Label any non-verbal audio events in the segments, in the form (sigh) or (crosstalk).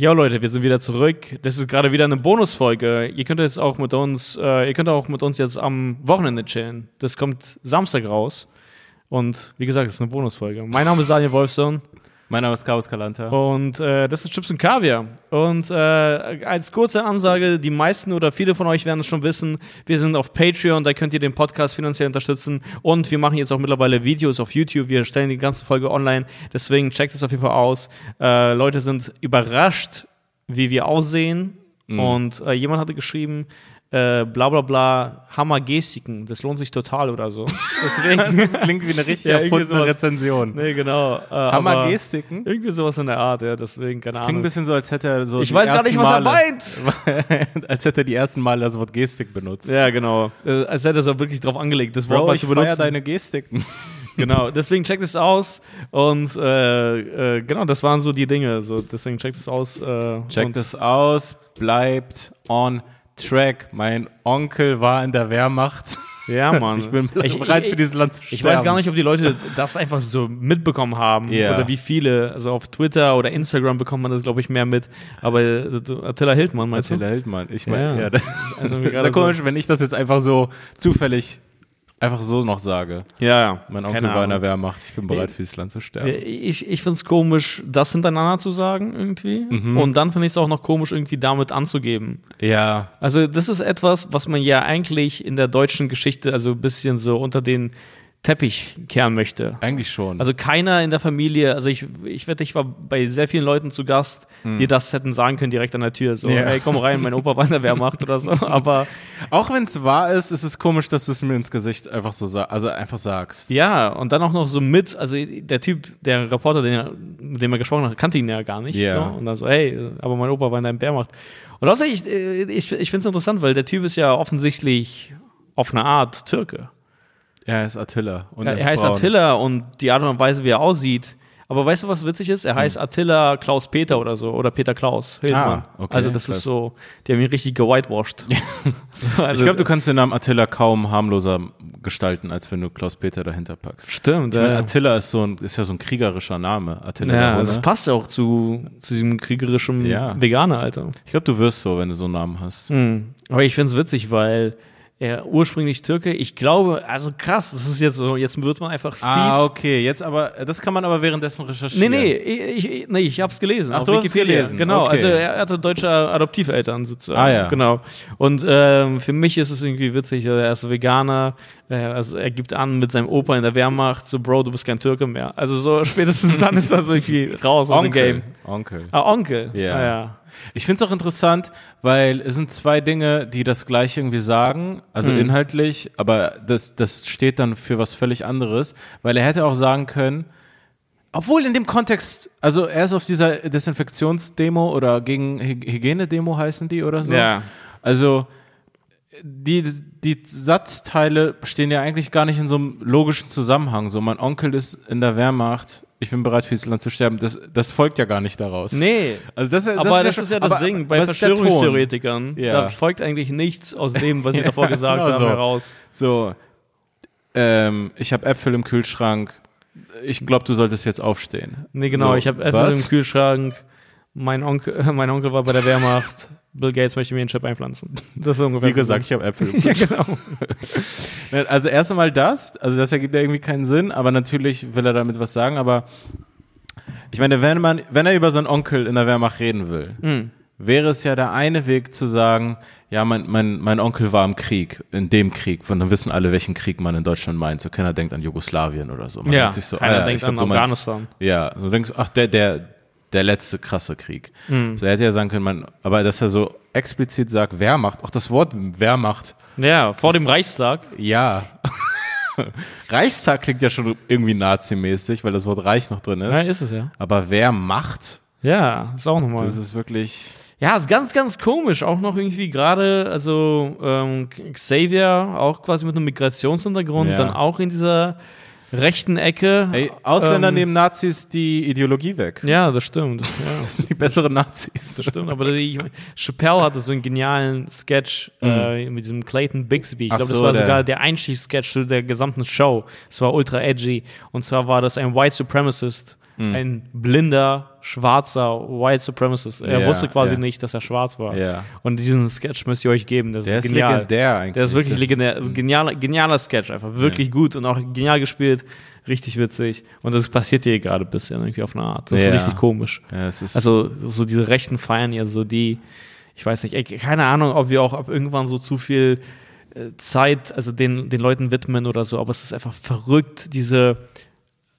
Ja, Leute, wir sind wieder zurück. Das ist gerade wieder eine Bonusfolge. Ihr könnt jetzt auch mit uns, äh, ihr könnt auch mit uns jetzt am Wochenende chillen. Das kommt Samstag raus. Und wie gesagt, das ist eine Bonusfolge. Mein Name ist Daniel Wolfson. Mein Name ist Carlos Calanta. Und äh, das ist Chips und Kaviar. Und äh, als kurze Ansage, die meisten oder viele von euch werden es schon wissen, wir sind auf Patreon, da könnt ihr den Podcast finanziell unterstützen. Und wir machen jetzt auch mittlerweile Videos auf YouTube. Wir stellen die ganze Folge online. Deswegen checkt es auf jeden Fall aus. Äh, Leute sind überrascht, wie wir aussehen. Mhm. Und äh, jemand hatte geschrieben, äh, bla bla bla, Hammer-Gestiken, das lohnt sich total oder so. (laughs) Deswegen, das klingt wie eine richtig ja, erfundene Rezension. Nee, genau. Äh, Hammer-Gestiken? Irgendwie sowas in der Art, ja, deswegen, keine das Klingt ein bisschen so, als hätte er so. Ich weiß gar nicht, was er meint! (laughs) als hätte er die ersten Male das Wort Gestik benutzt. Ja, genau. Äh, als hätte er so wirklich drauf angelegt, das Wort Bro, mal ich zu benutzen. deine Gestiken. (laughs) genau, deswegen checkt es aus und äh, äh, genau, das waren so die Dinge. So, deswegen checkt es aus. Äh, checkt es aus, bleibt on Track. Mein Onkel war in der Wehrmacht. Ja, Mann. (laughs) Ich bin ich, bereit ich, für dieses Land zu sterben. Ich weiß gar nicht, ob die Leute das einfach so mitbekommen haben yeah. oder wie viele. Also auf Twitter oder Instagram bekommt man das, glaube ich, mehr mit. Aber äh, Attila Hildmann, meinst Attila du? Attila Hildmann. Ich meine, ja. ja. Also, (laughs) so komisch, wenn ich das jetzt einfach so zufällig einfach so noch sage. Ja, ja. Mein Onkel war in der Wehrmacht, ich bin bereit, für dieses Land zu sterben. Ich, ich finde es komisch, das hintereinander zu sagen, irgendwie. Mhm. Und dann finde ich es auch noch komisch, irgendwie damit anzugeben. Ja. Also, das ist etwas, was man ja eigentlich in der deutschen Geschichte, also ein bisschen so unter den Teppich kehren möchte. Eigentlich schon. Also keiner in der Familie, also ich, ich wette, ich war bei sehr vielen Leuten zu Gast, hm. die das hätten sagen können direkt an der Tür. So, ja. hey, komm rein, mein Opa war in der Wehrmacht oder so. (laughs) Aber auch wenn es wahr ist, ist es komisch, dass du es mir ins Gesicht einfach so sa also einfach sagst. Ja, und dann auch noch so mit, also der Typ, der Reporter, den er, mit dem er gesprochen hat, kannte ihn ja gar nicht. Ja. So. Und dann so, hey, aber mein Opa war in der Wehrmacht. Und außer ich, ich, ich finde es interessant, weil der Typ ist ja offensichtlich auf eine Art Türke. Er heißt Attila. Und ja, er heißt braun. Attila und die Art und Weise, wie er aussieht. Aber weißt du, was witzig ist? Er heißt hm. Attila Klaus Peter oder so. Oder Peter Klaus. Ah, okay, also das krass. ist so, die haben ihn richtig gewhitewashed. (laughs) so, also, ich glaube, du kannst den Namen Attila kaum harmloser gestalten, als wenn du Klaus Peter dahinter packst. Stimmt. Ich meine, Attila ist, so ein, ist ja so ein kriegerischer Name. Attila ja, das passt ja auch zu, zu diesem kriegerischen ja. Veganer, Alter. Ich glaube, du wirst so, wenn du so einen Namen hast. Hm. Aber ich finde es witzig, weil er ursprünglich Türke. Ich glaube, also krass, das ist jetzt so, jetzt wird man einfach ah, fies. Ah, okay, jetzt aber, das kann man aber währenddessen recherchieren. Nee, nee, ich, ich, nee, ich hab's gelesen. Ach, du hast es gelesen? Genau, okay. also er hatte deutsche Adoptiveltern sozusagen. Ah, ja. Genau. Und ähm, für mich ist es irgendwie witzig, er ist Veganer, also er gibt an mit seinem Opa in der Wehrmacht, so Bro, du bist kein Türke mehr. Also so (laughs) spätestens dann ist er so irgendwie raus aus dem Game. Onkel. Ah, Onkel. Ja. Ah, ja. Ich finde es auch interessant, weil es sind zwei Dinge, die das gleich irgendwie sagen, also mhm. inhaltlich, aber das, das steht dann für was völlig anderes, weil er hätte auch sagen können, obwohl in dem Kontext, also er ist auf dieser Desinfektionsdemo oder gegen Hygienedemo heißen die oder so. Ja. Also die, die Satzteile stehen ja eigentlich gar nicht in so einem logischen Zusammenhang. So, mein Onkel ist in der Wehrmacht ich bin bereit, für dieses Land zu sterben, das, das folgt ja gar nicht daraus. Nee. Also das, das aber ist das ja ist ja das Ding. Bei Verschwörungstheoretikern, ja. da folgt eigentlich nichts aus dem, was sie (laughs) davor gesagt genau haben, so. heraus. So, ähm, ich habe Äpfel im Kühlschrank. Ich glaube, du solltest jetzt aufstehen. Nee, genau, so, ich habe Äpfel was? im Kühlschrank. Mein Onkel, (laughs) mein Onkel war bei der Wehrmacht. Bill Gates möchte mir einen Chip einpflanzen. Das ist ungefähr. Wie gesagt, ich habe Äpfel. (laughs) ja, genau. (laughs) also erst einmal das, also das ergibt ja irgendwie keinen Sinn, aber natürlich will er damit was sagen, aber ich meine, wenn man, wenn er über seinen Onkel in der Wehrmacht reden will, mhm. wäre es ja der eine Weg zu sagen, ja, mein, mein, mein Onkel war im Krieg, in dem Krieg, von dann wissen alle, welchen Krieg man in Deutschland meint. So keiner denkt an Jugoslawien oder so. Man ja, sich so, keiner ah, ja, denkt an glaub, Afghanistan. Meinst, ja, du denkst, ach, der, der, der letzte krasse Krieg. Mhm. So, er hätte ja sagen können, man, aber dass er so explizit sagt, Wehrmacht, auch das Wort Wehrmacht. Ja, vor dem Reichstag. Ja. (laughs) Reichstag klingt ja schon irgendwie nazimäßig, weil das Wort Reich noch drin ist. Ja, ist es ja. Aber Wehrmacht? Ja, ist auch nochmal. Das ist wirklich. Ja, ist ganz, ganz komisch. Auch noch irgendwie gerade, also ähm, Xavier, auch quasi mit einem Migrationshintergrund, ja. dann auch in dieser rechten Ecke. Ey, Ausländer ähm, nehmen Nazis die Ideologie weg. Ja, das stimmt. (laughs) Ja. Das sind die besseren Nazis. Das stimmt, aber die, Chappelle hatte so einen genialen Sketch mhm. äh, mit diesem Clayton Bixby. Ich glaube, so, das war der. sogar der Einstiegssketch zu der gesamten Show. Es war ultra edgy. Und zwar war das ein White Supremacist mhm. ein blinder, schwarzer White Supremacist. Er ja, wusste quasi ja. nicht, dass er schwarz war. Ja. Und diesen Sketch müsst ihr euch geben. Das Der ist, genial. legendär eigentlich. Der ist wirklich das legendär. Ist genialer, genialer Sketch einfach. Wirklich gut und auch genial gespielt. Richtig witzig. Und das passiert hier gerade ein bisschen irgendwie auf eine Art. Das ist richtig komisch. also so diese Rechten feiern ja so die, ich weiß nicht, ey, keine Ahnung, ob wir auch ab irgendwann so zu viel äh, Zeit, also den, den Leuten widmen oder so, aber es ist einfach verrückt, diese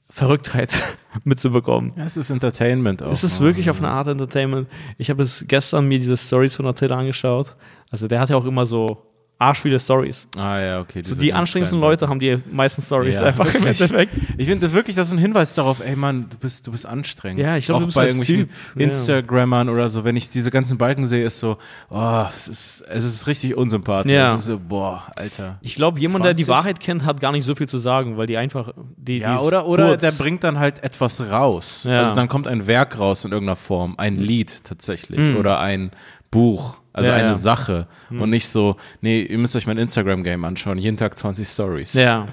Verrücktheit (laughs) mitzubekommen. Ja, es ist Entertainment auch. Es ist ne? wirklich auf eine Art Entertainment. Ich habe es gestern mir diese Stories von Attila angeschaut. Also der hat ja auch immer so arsch viele Stories. Ah ja, okay. So die anstrengendsten Leute haben die meisten Stories ja, einfach wirklich. im Endeffekt. Ich finde wirklich, das ist ein Hinweis darauf, ey Mann, du bist, du bist anstrengend. Ja, ich glaube, auch bei irgendwelchen typ. Instagrammern oder so, wenn ich diese ganzen Balken sehe, ist so, oh, es ist, es ist richtig unsympathisch. Ja. So, boah, Alter. Ich glaube, jemand, 20? der die Wahrheit kennt, hat gar nicht so viel zu sagen, weil die einfach, die, Ja, oder, oder der bringt dann halt etwas raus. Ja. Also dann kommt ein Werk raus in irgendeiner Form, ein Lied tatsächlich mhm. oder ein Buch, also ja, eine ja. Sache hm. und nicht so, nee, ihr müsst euch mein Instagram-Game anschauen, jeden Tag 20 Stories. Ja.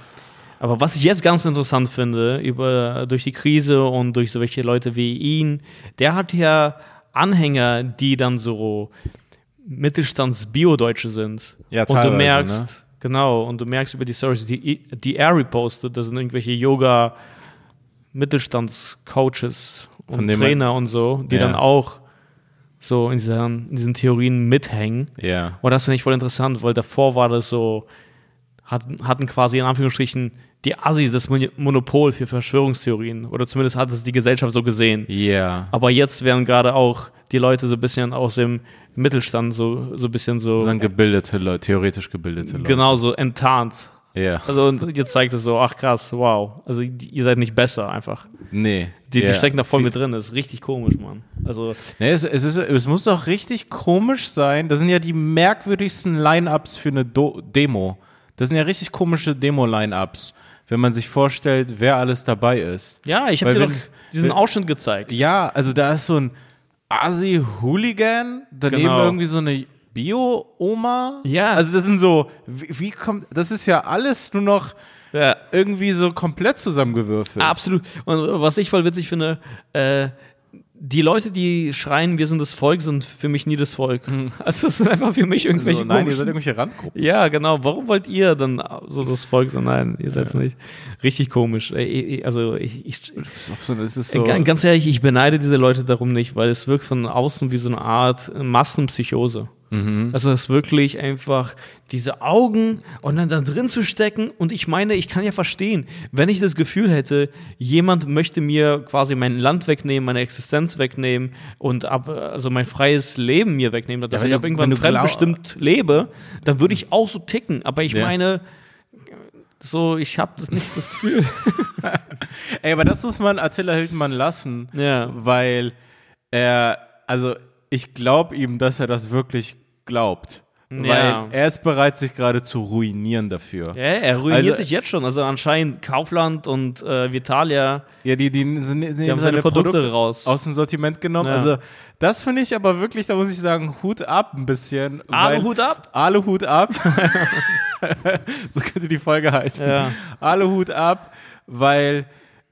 Aber was ich jetzt ganz interessant finde, über, durch die Krise und durch solche Leute wie ihn, der hat ja Anhänger, die dann so Mittelstands-Bio-Deutsche sind. Ja, und du merkst, ne? genau, und du merkst über die Stories, die, die er repostet, das sind irgendwelche Yoga-Mittelstands-Coaches und Trainer und so, die ja. dann auch so in diesen, in diesen Theorien mithängen. Ja. Und das finde ich voll interessant, weil davor war das so, hatten, hatten quasi in Anführungsstrichen die Assis das Monopol für Verschwörungstheorien. Oder zumindest hat es die Gesellschaft so gesehen. Ja. Yeah. Aber jetzt werden gerade auch die Leute so ein bisschen aus dem Mittelstand so, so ein bisschen so. Dann gebildete Leute, theoretisch gebildete Leute. Genau, so enttarnt. Ja. Also und jetzt zeigt es so, ach krass, wow. Also ihr seid nicht besser einfach. Nee. Die, ja. die stecken da voll mit drin. Das ist richtig komisch, Mann. Also. Nee, es, es, ist, es muss doch richtig komisch sein. Das sind ja die merkwürdigsten Line-Ups für eine Do Demo. Das sind ja richtig komische Demo-Line-Ups, wenn man sich vorstellt, wer alles dabei ist. Ja, ich habe dir wenn, doch diesen wenn, Ausschnitt gezeigt. Ja, also da ist so ein Asi-Hooligan, daneben genau. irgendwie so eine Bio-Oma. Ja. Also das sind so, wie, wie kommt, das ist ja alles nur noch ja. irgendwie so komplett zusammengewürfelt. Absolut. Und was ich voll witzig finde, äh, die Leute, die schreien, wir sind das Volk, sind für mich nie das Volk. Hm. (laughs) Also es sind einfach für mich irgendwelche also, Nein, ihr seid irgendwelche Randgruppen. Ja, genau. Warum wollt ihr dann so das Volk sein? Nein, ihr seid es ja. nicht. Richtig komisch. Also ich, ich so ganz ehrlich, ich beneide diese Leute darum nicht, weil es wirkt von außen wie so eine Art Massenpsychose. Mhm. Also es ist wirklich einfach diese Augen und dann da drin zu stecken. Und ich meine, ich kann ja verstehen, wenn ich das Gefühl hätte, jemand möchte mir quasi mein Land wegnehmen, meine Existenz wegnehmen und ab, also mein freies Leben mir wegnehmen, dass ja, ich ab irgendwann fremdbestimmt lebe, dann würde ich auch so ticken. Aber ich ja. meine, so, ich habe das nicht das Gefühl. (laughs) Ey, aber das muss man Attila Hildmann lassen, ja. weil er, also ich glaube ihm, dass er das wirklich glaubt. Ja. Weil er ist bereit, sich gerade zu ruinieren dafür. Ja, er ruiniert also, sich jetzt schon. Also anscheinend Kaufland und äh, Vitalia. Ja, die, die, die, die haben seine Produkte, Produkte, raus. Aus dem Sortiment genommen. Ja. Also das finde ich aber wirklich, da muss ich sagen, Hut ab ein bisschen. Aluhut ab? Aluhut ab. (laughs) (laughs) so könnte die Folge heißen. Ja. Aluhut ab, weil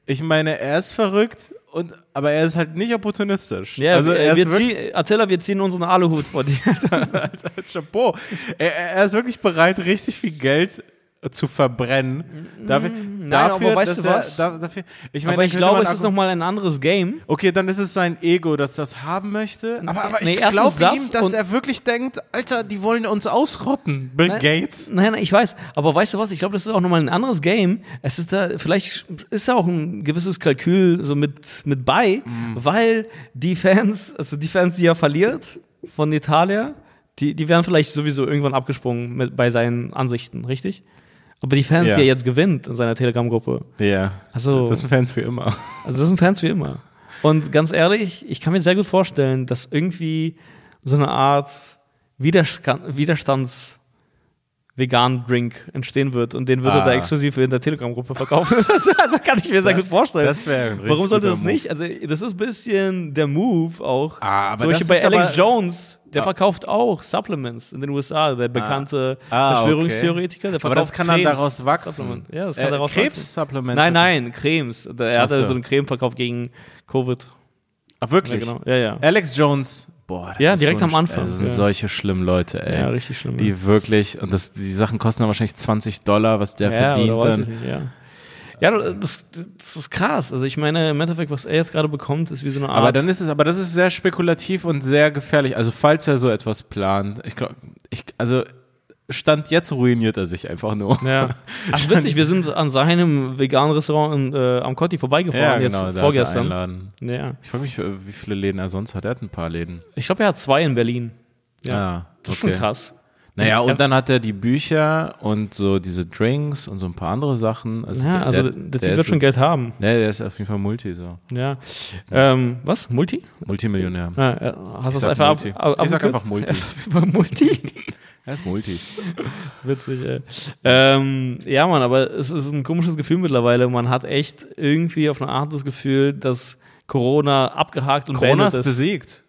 ich meine, er ist verrückt und, aber er ist halt nicht opportunistisch. Ja, also er wir zieh, Attila, wir ziehen unseren Aluhut vor dir. (laughs) Chapeau. Er, er, ist wirklich bereit, richtig viel Geld zu verbrennen. Dafür, Nein, dafür, aber weißt du was? Er, dafür, ich meine, aber ich glaube, es ist nochmal ein anderes Game. Okay, dann ist es sein Ego, das das haben möchte. Aber, aber nee, ich glaube das ihm, dass er wirklich denkt, Alter, die wollen uns ausrotten. Bill nein, Gates. Nein, nein, ich weiß. Aber weißt du was? Ich glaube, das ist auch nochmal ein anderes Game. Es ist da, vielleicht ist da auch ein gewisses Kalkül so mit, mit bei, mhm. weil die Fans, also die Fans, die er verliert von Italia, die, die werden vielleicht sowieso irgendwann abgesprungen mit, bei seinen Ansichten, richtig? Aber die Fans, ja. die er jetzt gewinnt in seiner Telegram-Gruppe. Ja. Also, das sind Fans für immer. Also, das sind Fans für immer. Und ganz ehrlich, ich kann mir sehr gut vorstellen, dass irgendwie so eine Art Widerstand, Widerstands, veganen Drink entstehen wird und den würde ah. er da exklusiv in der Telegram-Gruppe verkaufen. (laughs) also kann ich mir sehr gut vorstellen. Das wäre Warum sollte das nicht? Also das ist ein bisschen der Move auch. Ah, aber Zum Beispiel bei Alex Jones, der ah. verkauft auch Supplements in den USA, der bekannte ah. Ah, Verschwörungstheoretiker. Der aber das kann Cremes, dann daraus wachsen. Supplement. Ja, das kann äh, daraus Krebs-Supplements? Nein, nein, Cremes. Er hat so. so einen Creme verkauft gegen Covid. Ach, wirklich? Ja, genau. ja, ja. Alex Jones Boah, ja, direkt so am Anfang. Das sind ja. solche schlimmen Leute, ey. Ja, richtig schlimm. Die wirklich, und das, die Sachen kosten dann wahrscheinlich 20 Dollar, was der ja, verdient oder dann. Nicht, ja. Ja, das, das, ist krass. Also ich meine, im Endeffekt, was er jetzt gerade bekommt, ist wie so eine Art. Aber dann ist es, aber das ist sehr spekulativ und sehr gefährlich. Also falls er so etwas plant, ich glaube, ich, also Stand jetzt ruiniert er sich einfach nur. Ja. (laughs) Ach, witzig, wir sind an seinem veganen Restaurant in, äh, am Kotti vorbeigefahren, ja, genau, jetzt vorgestern. Ja. Ich frage mich, wie viele Läden er sonst hat. Er hat ein paar Läden. Ich glaube, er hat zwei in Berlin. Ja. Ah, das ist okay. schon krass. Naja, und dann hat er die Bücher und so diese Drinks und so ein paar andere Sachen. Also ja, also der, der, der wird schon Geld haben. Ne, der ist auf jeden Fall Multi so. Ja. Ähm, was? Multi? Multimillionär. Ja, hast du es einfach Multi. ab, ab, Ich sag einfach Multi. (laughs) Multi? (laughs) Er ist Multi. (laughs) Witzig, ey. Ähm, ja, Mann, aber es ist ein komisches Gefühl mittlerweile. Man hat echt irgendwie auf eine Art das Gefühl, dass Corona abgehakt und Corona ist. ist besiegt.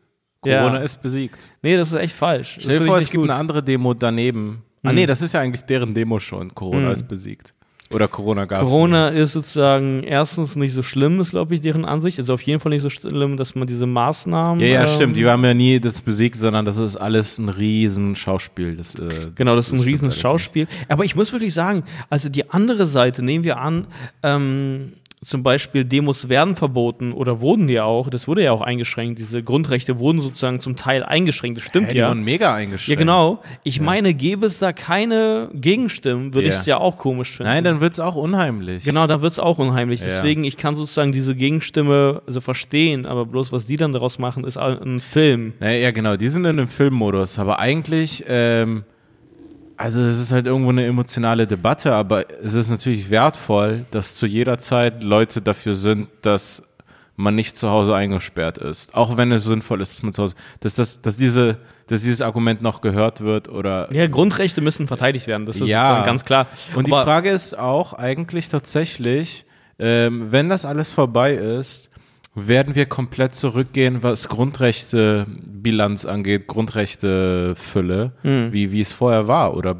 Corona ja. ist besiegt. Nee, das ist echt falsch. Stell dir vor, es gibt gut. eine andere Demo daneben. Ah, mhm. Ah, nee, das ist ja eigentlich deren Demo schon. Corona mhm. ist besiegt. Oder Corona gab es. Corona nicht. ist sozusagen erstens nicht so schlimm, ist glaube ich deren Ansicht. Also auf jeden Fall nicht so schlimm, dass man diese Maßnahmen. Ja, ja, ähm, stimmt. Die haben ja nie das besiegt, sondern das ist alles ein riesen Schauspiel. Das, äh, genau, das, das ist ein riesen Schauspiel. Aber ich muss wirklich sagen, also die andere Seite nehmen wir an, ähm, zum Beispiel Demos werden verboten oder wurden ja auch, das wurde ja auch eingeschränkt, diese Grundrechte wurden sozusagen zum Teil eingeschränkt, das stimmt hey, ja. Die wurden mega eingeschränkt. Ja, genau. Ich ja. meine, gäbe es da keine Gegenstimmen, würde yeah. ich es ja auch komisch finden. Nein, dann wird es auch unheimlich. Genau, dann wird es auch unheimlich. Ja. Deswegen, ich kann sozusagen diese Gegenstimme also verstehen, aber bloß was die dann daraus machen, ist ein Film. Ja, ja genau, die sind in einem Filmmodus, aber eigentlich, ähm, also es ist halt irgendwo eine emotionale Debatte, aber es ist natürlich wertvoll, dass zu jeder Zeit Leute dafür sind, dass man nicht zu Hause eingesperrt ist. Auch wenn es sinnvoll ist, dass man zu Hause, dass, das, dass, diese, dass dieses Argument noch gehört wird oder. Ja, Grundrechte müssen verteidigt werden, das ist ja. ganz klar. Und Aber die Frage ist auch eigentlich tatsächlich, ähm, wenn das alles vorbei ist, werden wir komplett zurückgehen, was Grundrechtebilanz angeht, Grundrechtefülle, mhm. wie, wie es vorher war? Oder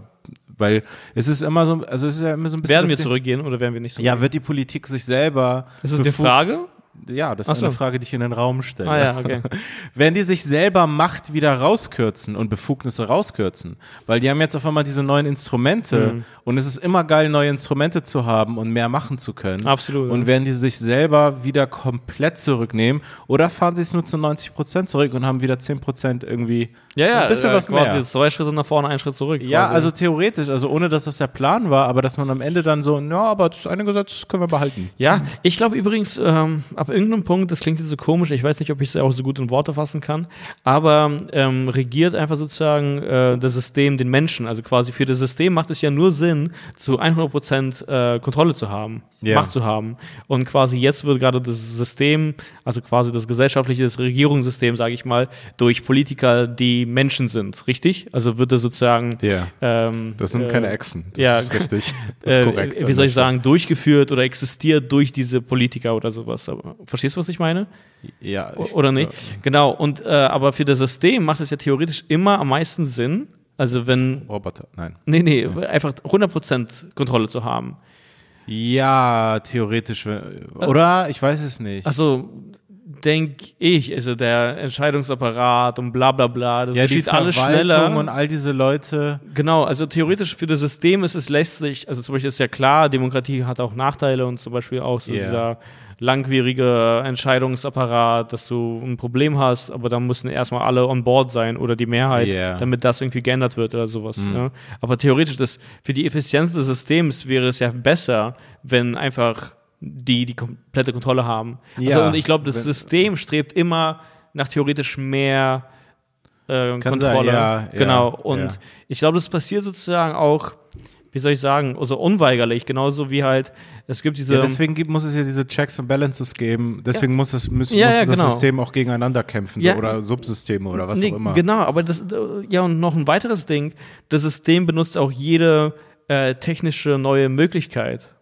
weil es ist immer so, also es ist ja immer so ein bisschen. Werden wir zurückgehen oder werden wir nicht zurückgehen? Ja, wird die Politik sich selber. Ist das die Frage? Ja, das ist so. eine Frage, die ich in den Raum stelle. Ah, ja, okay. (laughs) Wenn die sich selber Macht wieder rauskürzen und Befugnisse rauskürzen, weil die haben jetzt auf einmal diese neuen Instrumente mhm. und es ist immer geil, neue Instrumente zu haben und mehr machen zu können. Absolut. Und werden die sich selber wieder komplett zurücknehmen oder fahren sie es nur zu 90 Prozent zurück und haben wieder 10 Prozent irgendwie ja, ja, ein bisschen äh, was quasi mehr. zwei Schritte nach vorne, ein Schritt zurück. Ja, quasi. also theoretisch, also ohne dass das der Plan war, aber dass man am Ende dann so, ja, aber das eine Gesetz können wir behalten. Ja, ich glaube übrigens, ähm, ab irgendeinem Punkt, das klingt jetzt so komisch, ich weiß nicht, ob ich es auch so gut in Worte fassen kann, aber ähm, regiert einfach sozusagen äh, das System den Menschen. Also quasi für das System macht es ja nur Sinn, zu 100% äh, Kontrolle zu haben, yeah. Macht zu haben. Und quasi jetzt wird gerade das System, also quasi das gesellschaftliche, das Regierungssystem, sage ich mal, durch Politiker, die Menschen sind, richtig? Also wird das sozusagen. Ja. Ähm, das sind äh, keine Echsen. Das ja, ist richtig. (laughs) Das ist korrekt. Äh, wie soll ich sagen, durchgeführt oder existiert durch diese Politiker oder sowas. Aber, verstehst du, was ich meine? Ja. Ich, oder nicht? Ja. Genau. Und äh, aber für das System macht es ja theoretisch immer am meisten Sinn. Also wenn. Roboter, nein. Nee, nee, ja. einfach 100% Kontrolle zu haben. Ja, theoretisch. Oder? Ich weiß es nicht. Also denke ich, also der Entscheidungsapparat und bla bla bla, das ja, geschieht alles schneller. und all diese Leute. Genau, also theoretisch für das System ist es lästig, also zum Beispiel ist ja klar, Demokratie hat auch Nachteile und zum Beispiel auch so yeah. dieser langwierige Entscheidungsapparat, dass du ein Problem hast, aber dann müssen erstmal alle on board sein oder die Mehrheit, yeah. damit das irgendwie geändert wird oder sowas. Mm. Ja. Aber theoretisch, das, für die Effizienz des Systems wäre es ja besser, wenn einfach die die komplette Kontrolle haben. Also, ja, also, und ich glaube, das System strebt immer nach theoretisch mehr äh, Kontrolle. Sein, ja, genau. Ja, und ich glaube, das passiert sozusagen auch wie soll ich sagen, also unweigerlich, genauso wie halt, es gibt diese. Ja, deswegen gibt, muss es ja diese Checks und Balances geben, deswegen ja. muss, muss, ja, muss ja, das genau. System auch gegeneinander kämpfen Ja. oder Subsysteme oder was Nee, auch immer. Genau, aber das, ja, und noch ein weiteres Ding, das System benutzt auch jede äh, technische neue Möglichkeit.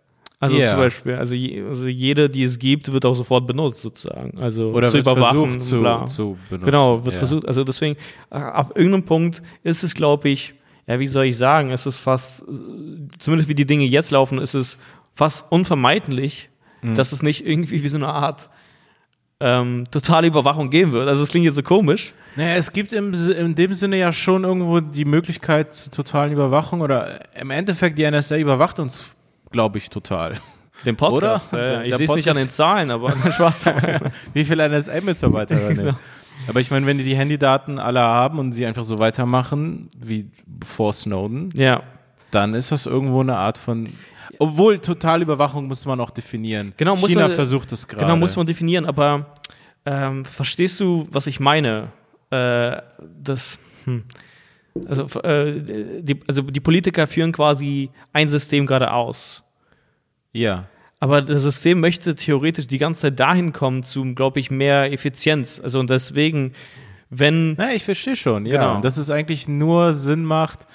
Also Ja. zum Beispiel, also, je, also jede, die es gibt, wird auch sofort benutzt sozusagen. Also Oder zu wird überwachen. versucht zu, bla. zu benutzen. Genau, wird ja. versucht. Also deswegen, äh, ab irgendeinem Punkt ist es, glaube ich, ja, wie soll ich sagen, es ist fast, äh, zumindest wie die Dinge jetzt laufen, ist es fast unvermeidlich, Mhm. dass es nicht irgendwie wie so eine Art ähm, totale Überwachung geben wird. Also es klingt jetzt so komisch. Naja, es gibt im, in dem Sinne ja schon irgendwo die Möglichkeit zur totalen Überwachung oder im Endeffekt die NSA überwacht uns, glaube ich, total. Den Podcast. Oder? Ja, ich sehe es nicht an den Zahlen, aber (laughs) Spaß. (laughs) Wie viele NSA-Mitarbeiter da Genau. Aber ich meine, wenn die die Handydaten alle haben und sie einfach so weitermachen wie vor Snowden, ja. dann ist das irgendwo eine Art von. Obwohl Totalüberwachung muss man auch definieren. Genau, muss China man- versucht es gerade. Genau, muss man definieren, aber ähm, verstehst du, was ich meine? Äh, das, hm. also, äh, die, also die Politiker führen quasi ein System gerade aus. Ja. Aber das System möchte theoretisch die ganze Zeit dahin kommen zu, glaube ich, mehr Effizienz. Also und deswegen, wenn Na, ich verstehe schon, ja. Genau. Und dass es eigentlich nur Sinn macht,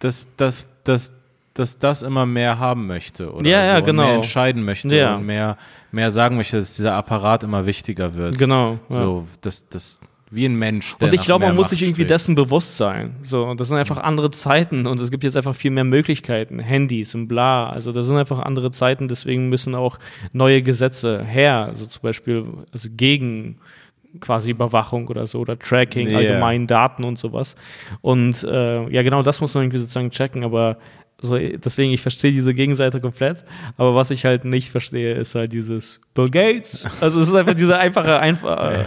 dass, dass, dass, dass das immer mehr haben möchte. Oder Ja, ja, so, und genau. Mehr entscheiden möchte Ja. und mehr, mehr sagen möchte, dass dieser Apparat immer wichtiger wird. genau. Ja. So, das, das, wie ein Mensch. Und ich glaube, man muss sich irgendwie strebt. dessen bewusst sein. So, und das sind einfach andere Zeiten und es gibt jetzt einfach viel mehr Möglichkeiten, Handys und bla. Also das sind einfach andere Zeiten, deswegen müssen auch neue Gesetze her. Also zum Beispiel also gegen quasi Überwachung oder so oder Tracking, Ja. allgemein Daten und sowas. Und äh, ja, genau das muss man irgendwie sozusagen checken, aber so, deswegen, ich verstehe diese Gegenseite komplett, aber was ich halt nicht verstehe, ist halt dieses Bill Gates. Also es ist einfach dieser einfache, einfach. Äh,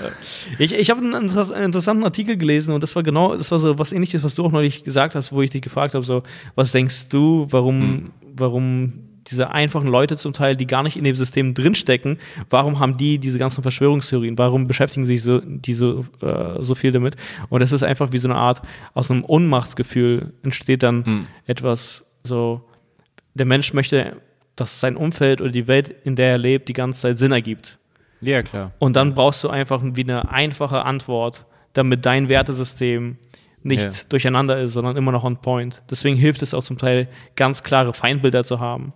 ich ich habe einen interess interessanten Artikel gelesen und das war genau, das war so was ähnliches, was du auch neulich gesagt hast, wo ich dich gefragt habe, so, was denkst du, warum, warum diese einfachen Leute zum Teil, die gar nicht in dem System drinstecken, warum haben die diese ganzen Verschwörungstheorien? Warum beschäftigen sich so, die so, äh, so viel damit? Und das ist einfach wie so eine Art, aus einem Ohnmachtsgefühl entsteht dann Hm. etwas so, der Mensch möchte, dass sein Umfeld oder die Welt, in der er lebt, die ganze Zeit Sinn ergibt. Ja, klar. Und dann brauchst du einfach wie eine einfache Antwort, damit dein Wertesystem nicht Ja. durcheinander ist, sondern immer noch on point. Deswegen hilft es auch zum Teil, ganz klare Feindbilder zu haben.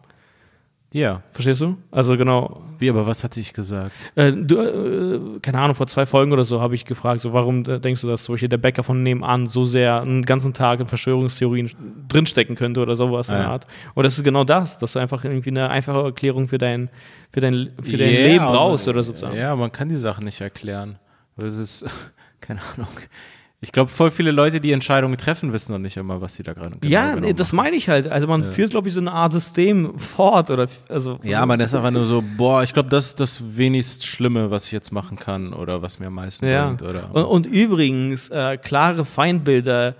Ja. Verstehst du? Also genau. Wie, aber was hatte ich gesagt? Äh, du, äh, keine Ahnung, vor zwei Folgen oder so habe ich gefragt, so warum äh, denkst du, dass zum Beispiel der Bäcker von nebenan so sehr einen ganzen Tag in Verschwörungstheorien drinstecken könnte oder sowas in Ah, der ja. Art. Und das ist genau das, dass du einfach irgendwie eine einfache Erklärung für dein, für dein, für dein Ja, Leben brauchst oder sozusagen. Ja, man kann die Sachen nicht erklären. Das ist, (laughs) keine Ahnung. Ich glaube, voll viele Leute, die Entscheidungen treffen, wissen noch nicht immer, was sie da gerade genau Ja, genau nee, das meine ich halt. Also man führt, glaube ich, so eine Art System fort oder also Ja, man ist einfach nur so, boah, ich glaube, das ist das wenigst Schlimme, was ich jetzt machen kann oder was mir am meisten Ja. bringt. Oder, Und, und übrigens, äh, klare Feindbilder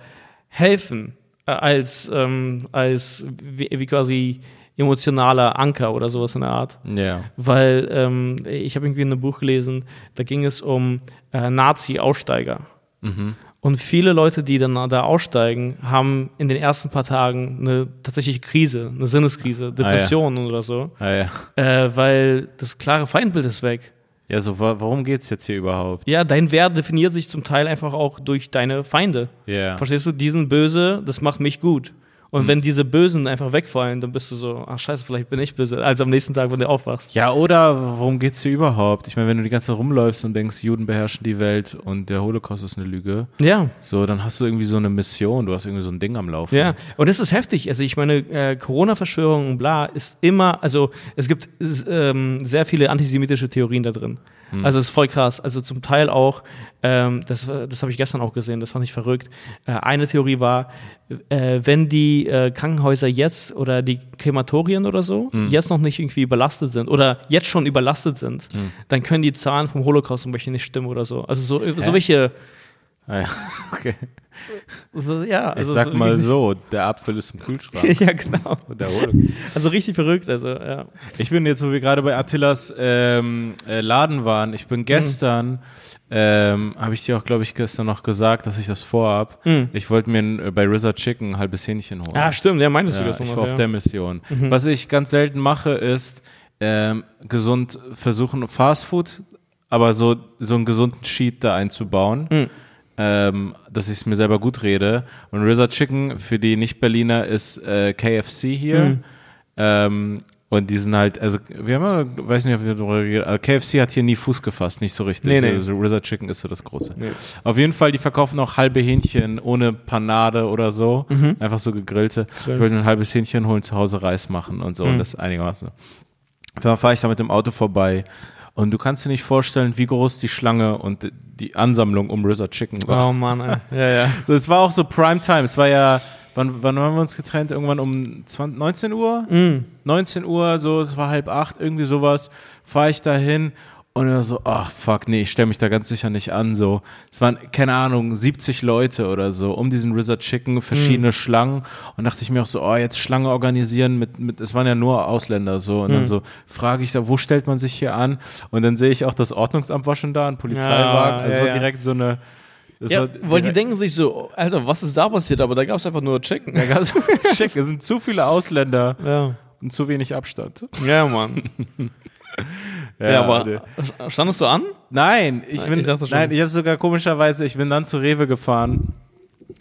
helfen äh, als, ähm, als wie, wie quasi emotionaler Anker oder sowas in der Art. ja. Weil ähm, ich habe irgendwie in einem Buch gelesen, da ging es um äh, Nazi-Aussteiger. Mhm. Und viele Leute, die dann da aussteigen, haben in den ersten paar Tagen eine tatsächliche Krise, eine Sinneskrise, Depressionen oder so, Ah, ja. äh, weil das klare Feindbild ist weg. ja, so, wa warum geht's jetzt hier überhaupt? Ja, dein Wert definiert sich zum Teil einfach auch durch deine Feinde. Ja. Verstehst du? Die sind böse, das macht mich gut. Und Mhm. wenn diese Bösen einfach wegfallen, dann bist du so, ach scheiße, vielleicht bin ich böse. Also am nächsten Tag, wenn du aufwachst. Ja, oder worum geht's hier überhaupt? Ich meine, wenn du die ganze Zeit rumläufst und denkst, Juden beherrschen die Welt und der Holocaust ist eine Lüge, Ja, so, dann hast du irgendwie so eine Mission, du hast irgendwie so ein Ding am Laufen. ja. Und das ist heftig. Also ich meine, äh, Corona-Verschwörung und bla ist immer, also es gibt ähm, sehr viele antisemitische Theorien da drin. Hm. Also es ist voll krass. Also zum Teil auch, ähm, das, das habe ich gestern auch gesehen, das fand ich verrückt. Äh, eine Theorie war, äh, wenn die äh, Krankenhäuser jetzt oder die Krematorien oder so Hm. jetzt noch nicht irgendwie überlastet sind oder jetzt schon überlastet sind, Hm. dann können die Zahlen vom Holocaust zum Beispiel nicht stimmen oder so. Also so, so welche Ah, ja. (laughs) okay. So, ja, also ich sag so mal so, der Apfel ist im Kühlschrank. (laughs) ja, genau. Also richtig verrückt, also ja. Ich bin jetzt, wo wir gerade bei Attilas ähm, äh, Laden waren, ich bin gestern, mhm. ähm, habe ich dir auch, glaube ich, gestern noch gesagt, dass ich das vorhab. Mhm. Ich wollte mir äh, bei RZA Chicken ein halbes Hähnchen holen. Ah, stimmt, ja, meintest ja, du das Ich war auf der Mission. Mhm. Was ich ganz selten mache, ist ähm, gesund versuchen, Fast Food, aber so, so einen gesunden Sheet da einzubauen. Mhm ähm, dass ich es mir selber gut rede. Und RZA Chicken für die Nicht-Berliner ist äh, KFC hier. Mhm. Ähm, und die sind halt, also wir haben ja, weiß nicht, ob wir darüber geredet aber KFC hat hier nie Fuß gefasst, nicht so richtig. Nee, nee. Also RZA Chicken ist so das Große. Nee. Auf jeden Fall, die verkaufen auch halbe Hähnchen ohne Panade oder so. Mhm. Einfach so gegrillte. Schön. Ich wollte ein halbes Hähnchen holen, zu Hause Reis machen und so. Mhm. Und das einigermaßen. Dann fahre ich da mit dem Auto vorbei und du kannst dir nicht vorstellen, wie groß die Schlange und die Ansammlung um RZA Chicken war. Oh Mann, ey. ja, ja. (laughs) Es war auch so Primetime. Es war ja, wann, wann haben wir uns getrennt? Irgendwann um 20, 19 Uhr? Mm. 19 Uhr, so, es war halb acht, irgendwie sowas. Fahre ich dahin und er so, ach fuck, nee, ich stelle mich da ganz sicher nicht an. So, es waren, keine Ahnung, 70 Leute oder so um diesen RZA Chicken, verschiedene mhm. Schlangen. Und dachte ich mir auch so, oh, jetzt Schlange organisieren mit, mit, es waren ja nur Ausländer so. Und mhm. dann so frage ich da, wo stellt man sich hier an? Und dann sehe ich auch das Ordnungsamt war schon da, ein Polizeiwagen. Ja, also ja, war direkt so eine, ja, weil die denken sich so, Alter, was ist da passiert? Aber da gab es einfach nur Chicken. Da gab's (laughs) Chicken. Es sind zu viele Ausländer ja. und zu wenig Abstand. Ja, Mann. (laughs) Ja, ja aber nee. standest du an? Nein, ich bin, ich nein, ich habe sogar komischerweise, ich bin dann zu Rewe gefahren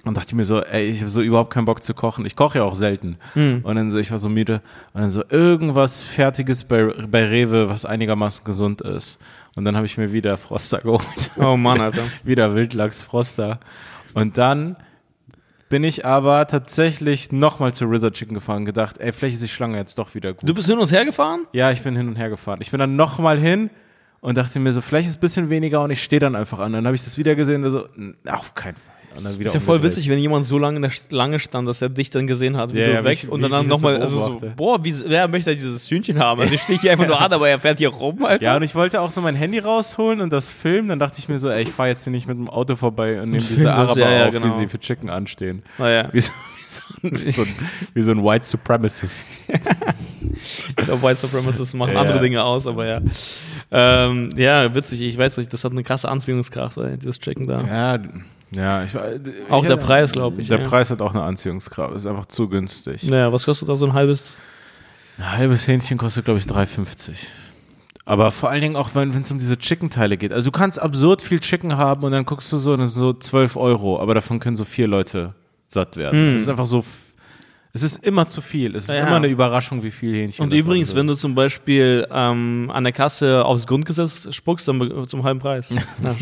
und dachte mir so, ey, ich habe so überhaupt keinen Bock zu kochen. Ich koche ja auch selten. Hm. Und dann so, ich war so müde und dann so irgendwas Fertiges bei, bei Rewe, was einigermaßen gesund ist. Und dann habe ich mir wieder Froster (laughs) geholt. Oh Mann, Alter. wieder Wildlachs Froster. Und dann bin ich aber tatsächlich nochmal zu RZA Chicken gefahren und gedacht, ey, vielleicht ist die Schlange jetzt doch wieder gut. Du bist hin und her gefahren? Ja, ich bin hin und her gefahren. Ich bin dann nochmal hin und dachte mir so, vielleicht ist ein bisschen weniger und ich stehe dann einfach an. Dann habe ich das wieder gesehen und so, auf keinen Fall. Ist ja voll witzig, wenn jemand so lange in der Schlange stand, dass er dich dann gesehen hat, wie ja, du ja, weg wie, und dann, dann nochmal, also so, boah, wie, wer möchte dieses Hühnchen haben? Also ich stehe hier einfach nur an, aber er fährt hier rum, Alter. Ja, und ich wollte auch so mein Handy rausholen und das filmen, dann dachte ich mir so, ey, ich fahre jetzt hier nicht mit dem Auto vorbei und nehme (laughs) diese Araber ja, auf, genau. wie sie für Chicken anstehen. Ah, ja. Wie so, (laughs) wie, so, ein, wie so ein White Supremacist. (laughs) ich glaube, White Supremacists machen ja. andere Dinge aus, aber ja. Ähm, ja, witzig, ich weiß nicht, das hat eine krasse Anziehungskraft, dieses Chicken da. Ja, ja, ich, auch ich, der Preis, glaube ich. Der ja. Preis hat auch eine Anziehungskraft. Ist einfach zu günstig. Naja, was kostet da so ein halbes? Ein halbes Hähnchen kostet, glaube ich, 3,50. Aber vor allen Dingen auch, wenn es um diese Chicken-Teile geht. Also du kannst absurd viel Chicken haben und dann guckst du so, das sind so 12 Euro, aber davon können so vier Leute satt werden. Hm. Das ist einfach so es ist immer zu viel. Es ist ja. immer eine Überraschung, wie viel Hähnchen. Und übrigens, wenn du zum Beispiel ähm, an der Kasse aufs Grundgesetz spuckst, dann zum halben Preis. (laughs) ja,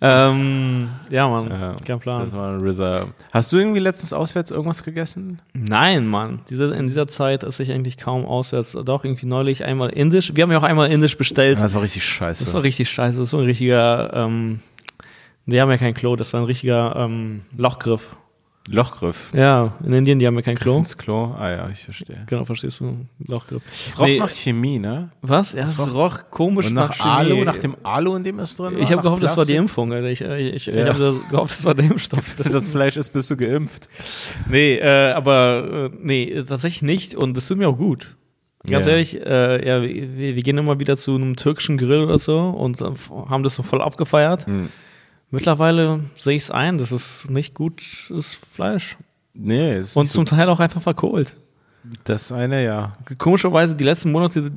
(laughs) ähm, ja, Mann, ja, kein Plan. Das war ein RZA. Hast du irgendwie letztens auswärts irgendwas gegessen? Nein, Mann. Diese, in dieser Zeit esse ich eigentlich kaum auswärts. Doch irgendwie neulich einmal indisch. Wir haben ja auch einmal indisch bestellt. Das war richtig scheiße. Das war richtig scheiße. Das war ein richtiger. Ähm, die haben ja kein Klo. Das war ein richtiger ähm, Lochgriff. Lochgriff. Ja, in Indien, die haben ja kein Klo. Ins Klo? Ah ja, ich verstehe. Genau, verstehst du? Lochgriff. Es roch nee. nach Chemie, ne? Was? Ja, es roch komisch nach, nach Chemie. Alu, nach dem Alu, in dem es drin war? Ich habe gehofft, Plastik? das war die Impfung. Alter. Ich, ich, ja. ich habe gehofft, das war der Impfstoff. (laughs) das Fleisch ist, bist du geimpft. Nee, äh, aber äh, nee, tatsächlich nicht und das tut mir auch gut. Ganz yeah. ehrlich, äh, ja, wir, wir, gehen immer wieder zu einem türkischen Grill oder so und äh, haben das so voll abgefeiert. Mhm. Mittlerweile sehe ich es ein, das ist nicht gutes Fleisch. Nee, ist Und zum Teil auch einfach verkohlt. Das eine, ja. Komischerweise, die letzten Monate,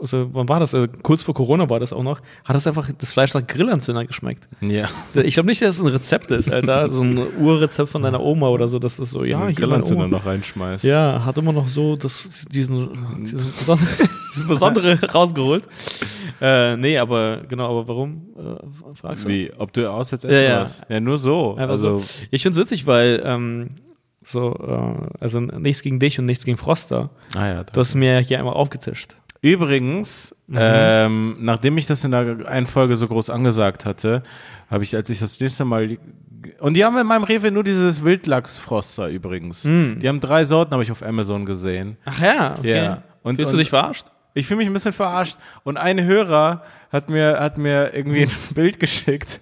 also wann war das? Also kurz vor Corona war das auch noch, hat das einfach das Fleisch nach Grillanzünder geschmeckt. Ja. Ich glaube nicht, dass es ein Rezept ist, Alter. so ein Urrezept von deiner Oma oder so, dass das so, ja, hier Grillanzünder noch reinschmeißt. Ja, hat immer noch so das, diesen, diesen besondere, (laughs) dieses Besondere rausgeholt. Äh, nee, aber genau, aber warum äh, fragst du? Wie, ob du auswärts essen ja, ja. Ja, nur so. Einfach also so. Ich finde es witzig, weil ähm, so, äh, also nichts gegen dich und nichts gegen Froster. Ah ja, du hast mir hier einmal aufgetischt. Übrigens, mhm. ähm, nachdem ich das in der einen Folge so groß angesagt hatte, habe ich, als ich das nächste Mal und die haben in meinem Rewe nur dieses Wildlachsfroster übrigens. Mm. Die haben drei Sorten, habe ich auf Amazon gesehen. Ach ja, okay. Ja. Und, Fühlst du dich verarscht? Ich fühle mich ein bisschen verarscht. Und ein Hörer hat mir, hat mir irgendwie ein (laughs) Bild geschickt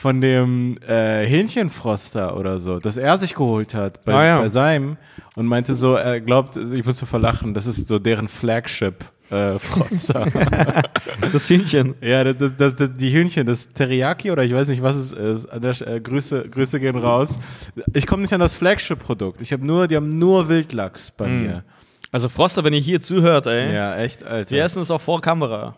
von dem äh, Hähnchenfroster oder so, das er sich geholt hat bei, Ah, ja. bei seinem und meinte so, er glaubt, ich muss so verlachen, das ist so deren Flagship äh, Froster. (laughs) Das Hühnchen. ja, das, das, das, das, die Hühnchen, das Teriyaki oder ich weiß nicht, was es ist. An der, äh, Grüße, Grüße gehen raus. Ich komme nicht an das Flagship-Produkt. Ich habe nur, die haben nur Wildlachs bei mir. Also Froster, wenn ihr hier zuhört, ey. Ja, echt, Alter. Wir essen es auch vor Kamera.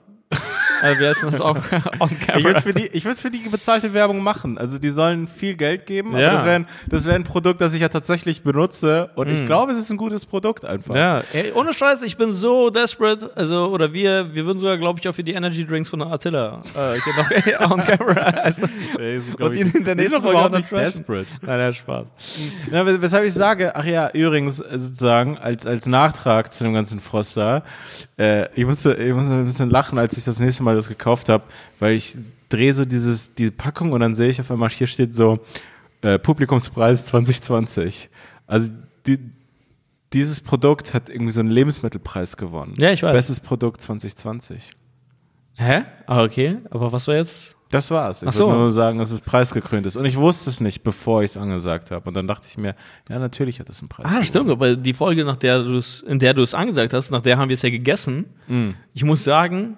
Also wir essen es auch (laughs) on Ich camera. würde für, die, ich würd für die bezahlte Werbung machen. Also die sollen viel Geld geben, aber Ja. das wäre ein, das wär ein Produkt, das ich ja tatsächlich benutze. Und ich glaube, es ist ein gutes Produkt einfach. Ja, ey, ohne Scheiß, ich bin so desperate, also, oder wir, wir würden sogar, glaube ich, auch für die Energy Drinks von der Attila, äh, noch (laughs) (laughs) on camera, also, ist, und ich- die in der nächsten doch Folge überhaupt auch nicht desperate. Nein, nein, Spaß. Na, wes- weshalb ich sage, ach ja, übrigens, äh, sozusagen, als, als Nachtrag zu dem ganzen Froster, äh, ich musste, ich musste ein bisschen lachen, als ich das nächste Mal das gekauft habe, weil ich drehe so dieses, diese Packung und dann sehe ich auf einmal, hier steht so, äh, Publikumspreis 2020. Also, die, dieses Produkt hat irgendwie so einen Lebensmittelpreis gewonnen. Ja, ich weiß. Bestes Produkt 2020. Hä? Ah, okay, aber was war jetzt? Das war's. Ich Ach so. würde nur sagen, dass es preisgekrönt ist. Und ich wusste es nicht, bevor ich es angesagt habe. Und dann dachte ich mir, ja, natürlich hat es einen Preis. Ah, gewonnen. stimmt, aber die Folge, nach der du es, in der du es angesagt hast, nach der haben wir es ja gegessen. Mm. Ich muss sagen,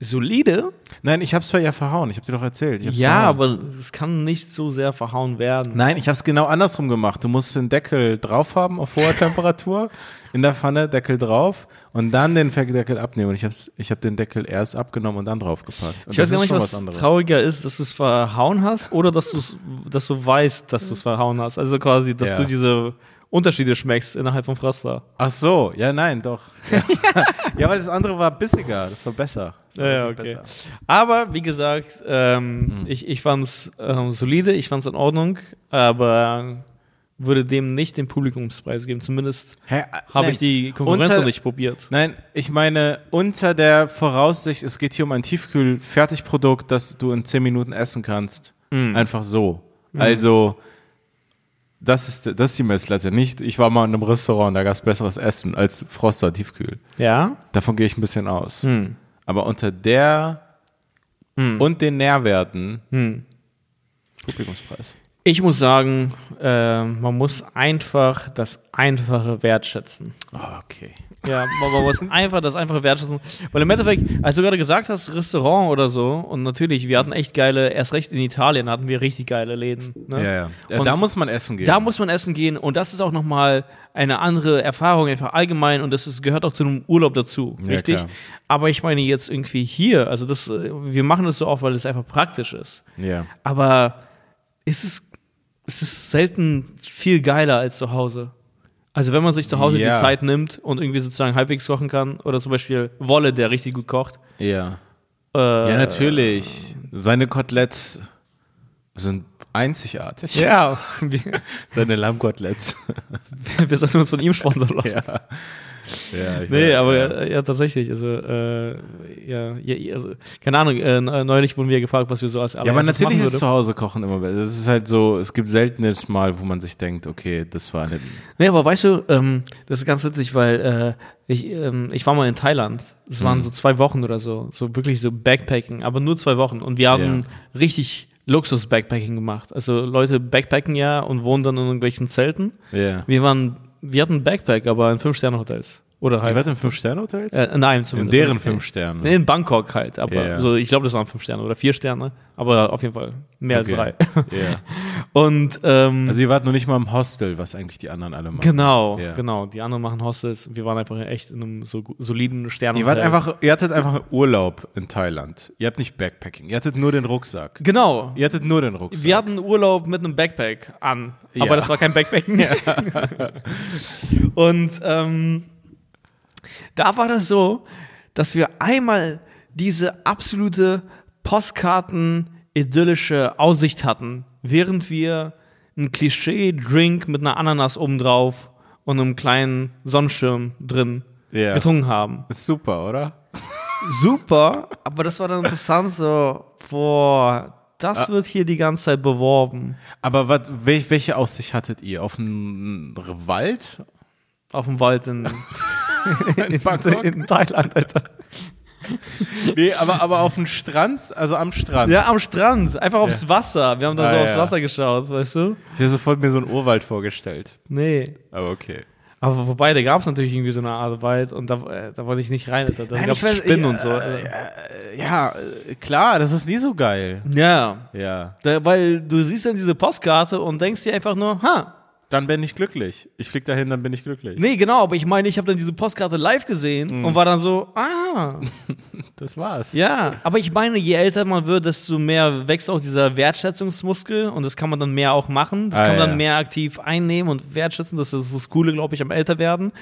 solide. Nein, ich habe es zwar ja verhauen. Ich habe dir doch erzählt. Hab's Ja, verhauen. aber es kann nicht so sehr verhauen werden. Nein, ich habe es genau andersrum gemacht. Du musst den Deckel drauf haben auf hoher Temperatur in der Pfanne, Deckel drauf und dann den Deckel abnehmen. Und ich habe ich hab den Deckel erst abgenommen und dann draufgepackt. Und Ich weiß gar nicht, was, anderes. trauriger ist, dass du es verhauen hast oder dass, du's, dass du weißt, dass du es verhauen hast. Also quasi, dass Ja. du diese Unterschiede schmeckst innerhalb von Froster. Ach so, ja, nein, doch. Ja. (laughs) ja, weil das andere war bissiger. Das war besser. Das war Ja, okay. Aber wie gesagt, ähm, Mhm. ich, ich fand es ähm, solide, ich fand es in Ordnung, aber würde dem nicht den Publikumspreis geben. Zumindest habe ich die Konkurrenz Unter- noch nicht probiert. Nein, ich meine, unter der Voraussicht, es geht hier um ein Tiefkühl-Fertigprodukt, das du in 10 Minuten essen kannst. Mm. Einfach so. Also, das ist, das ist die Messlatte. Nicht, ich war mal in einem Restaurant, da gab es besseres Essen als Froster Tiefkühl. Ja? Davon gehe ich ein bisschen aus. Hm. Aber unter der Hm. und den Nährwerten Hm. Publikumspreis. Ich muss sagen, äh, man muss einfach das Einfache wertschätzen. Ah, okay. Ja, man, muss einfach das Einfache wertschätzen. Weil im Endeffekt, als du gerade gesagt hast, Restaurant oder so, und natürlich, wir hatten echt geile, erst recht in Italien hatten wir richtig geile Läden. Ne? Ja, ja. ja Und da muss man essen gehen. Da muss man essen gehen und das ist auch nochmal eine andere Erfahrung, einfach allgemein und das ist, gehört auch zu einem Urlaub dazu, Ja, richtig? klar. Aber ich meine jetzt irgendwie hier, also das, wir machen das so oft, weil es einfach praktisch ist. ja. Aber ist es, es ist selten viel geiler als zu Hause. Also wenn man sich zu Hause Ja. die Zeit nimmt und irgendwie sozusagen halbwegs kochen kann oder zum Beispiel Wolle, der richtig gut kocht. Ja. Äh, Ja, natürlich. Seine Koteletts sind einzigartig. Ja, (laughs) Seine Lammkoteletts. (laughs) wir sollten uns von ihm sponsern (laughs) lassen. ja. Ja Nee, weiß, aber ja. ja, tatsächlich. Also, äh, ja, ja, also, keine Ahnung, äh, neulich wurden wir gefragt, was wir so als Ja, aber natürlich ist zu Hause kochen immer besser. Es ist halt so, es gibt seltenes Mal, wo man sich denkt, okay, das war nicht. Nee, aber weißt du, ähm, das ist ganz witzig, weil äh, ich, ähm, ich war mal in Thailand. Es waren Mhm. so zwei Wochen oder so. So wirklich so Backpacking, aber nur zwei Wochen. Und wir haben richtig Luxus-Backpacking gemacht. Also Leute backpacken ja und wohnen dann in irgendwelchen Zelten. Ja. Wir waren, wir hatten Backpack, aber in Fünf-Sterne-Hotels. Oder Ihr halt. wart in Fünf-Sterne-Hotels? Äh, in einem in zumindest. deren fünf Sternen. Nee, in Bangkok halt, aber Ja, ja. so, ich glaube, das waren fünf Sterne oder vier Sterne, aber auf jeden Fall mehr Okay. als drei. Ja. (laughs) Und ähm, Also ihr wart noch nicht mal im Hostel, was eigentlich die anderen alle machen. genau, Ja. genau. Die anderen machen Hostels. Wir waren einfach echt in einem so soliden Stern. Ihr wart einfach, ihr hattet einfach Urlaub in Thailand. Ihr habt nicht Backpacking. Ihr hattet nur den Rucksack. Genau. Ihr hattet nur den Rucksack. Wir hatten Urlaub mit einem Backpack an, aber Ja. das war kein Backpacken. (laughs) Und ähm, da war das so, dass wir einmal diese absolute Postkarten-idyllische Aussicht hatten, während wir einen Klischee-Drink mit einer Ananas obendrauf und einem kleinen Sonnenschirm drin Ja. getrunken haben. Ist super, oder? Super, aber das war dann interessant so, boah, das wird hier die ganze Zeit beworben. Aber wat, wel, welche Aussicht hattet ihr? Auf einen Wald? Auf dem Wald in, (laughs) (laughs) in, Bangkok? in Thailand, Alter. nee, aber, aber auf dem Strand, also am Strand. Ja, am Strand, einfach aufs Ja. Wasser. Wir haben da Ah, so aufs ja. Wasser geschaut, weißt du? Ich habe sofort mir so einen Urwald vorgestellt. Nee. Aber okay. Aber wobei, da gab es natürlich irgendwie so eine Art Wald und da, äh, da wollte ich nicht rein. Da, da gab ich es Spinnen ich, und so. äh, äh, ja, äh, klar, das ist nie so geil. ja. Ja. Da, weil du siehst dann diese Postkarte und denkst dir einfach nur, ha, Dann bin ich glücklich. Ich flieg dahin, dann bin ich glücklich. nee, genau, aber ich meine, ich habe dann diese Postkarte live gesehen Mhm. und war dann so, ah, (laughs) Das war's. ja. Aber ich meine, je älter man wird, desto mehr wächst auch dieser Wertschätzungsmuskel und das kann man dann mehr auch machen. Das Ah, kann man ja. dann mehr aktiv einnehmen und wertschätzen. Das ist das Coole, glaube ich, am Älterwerden.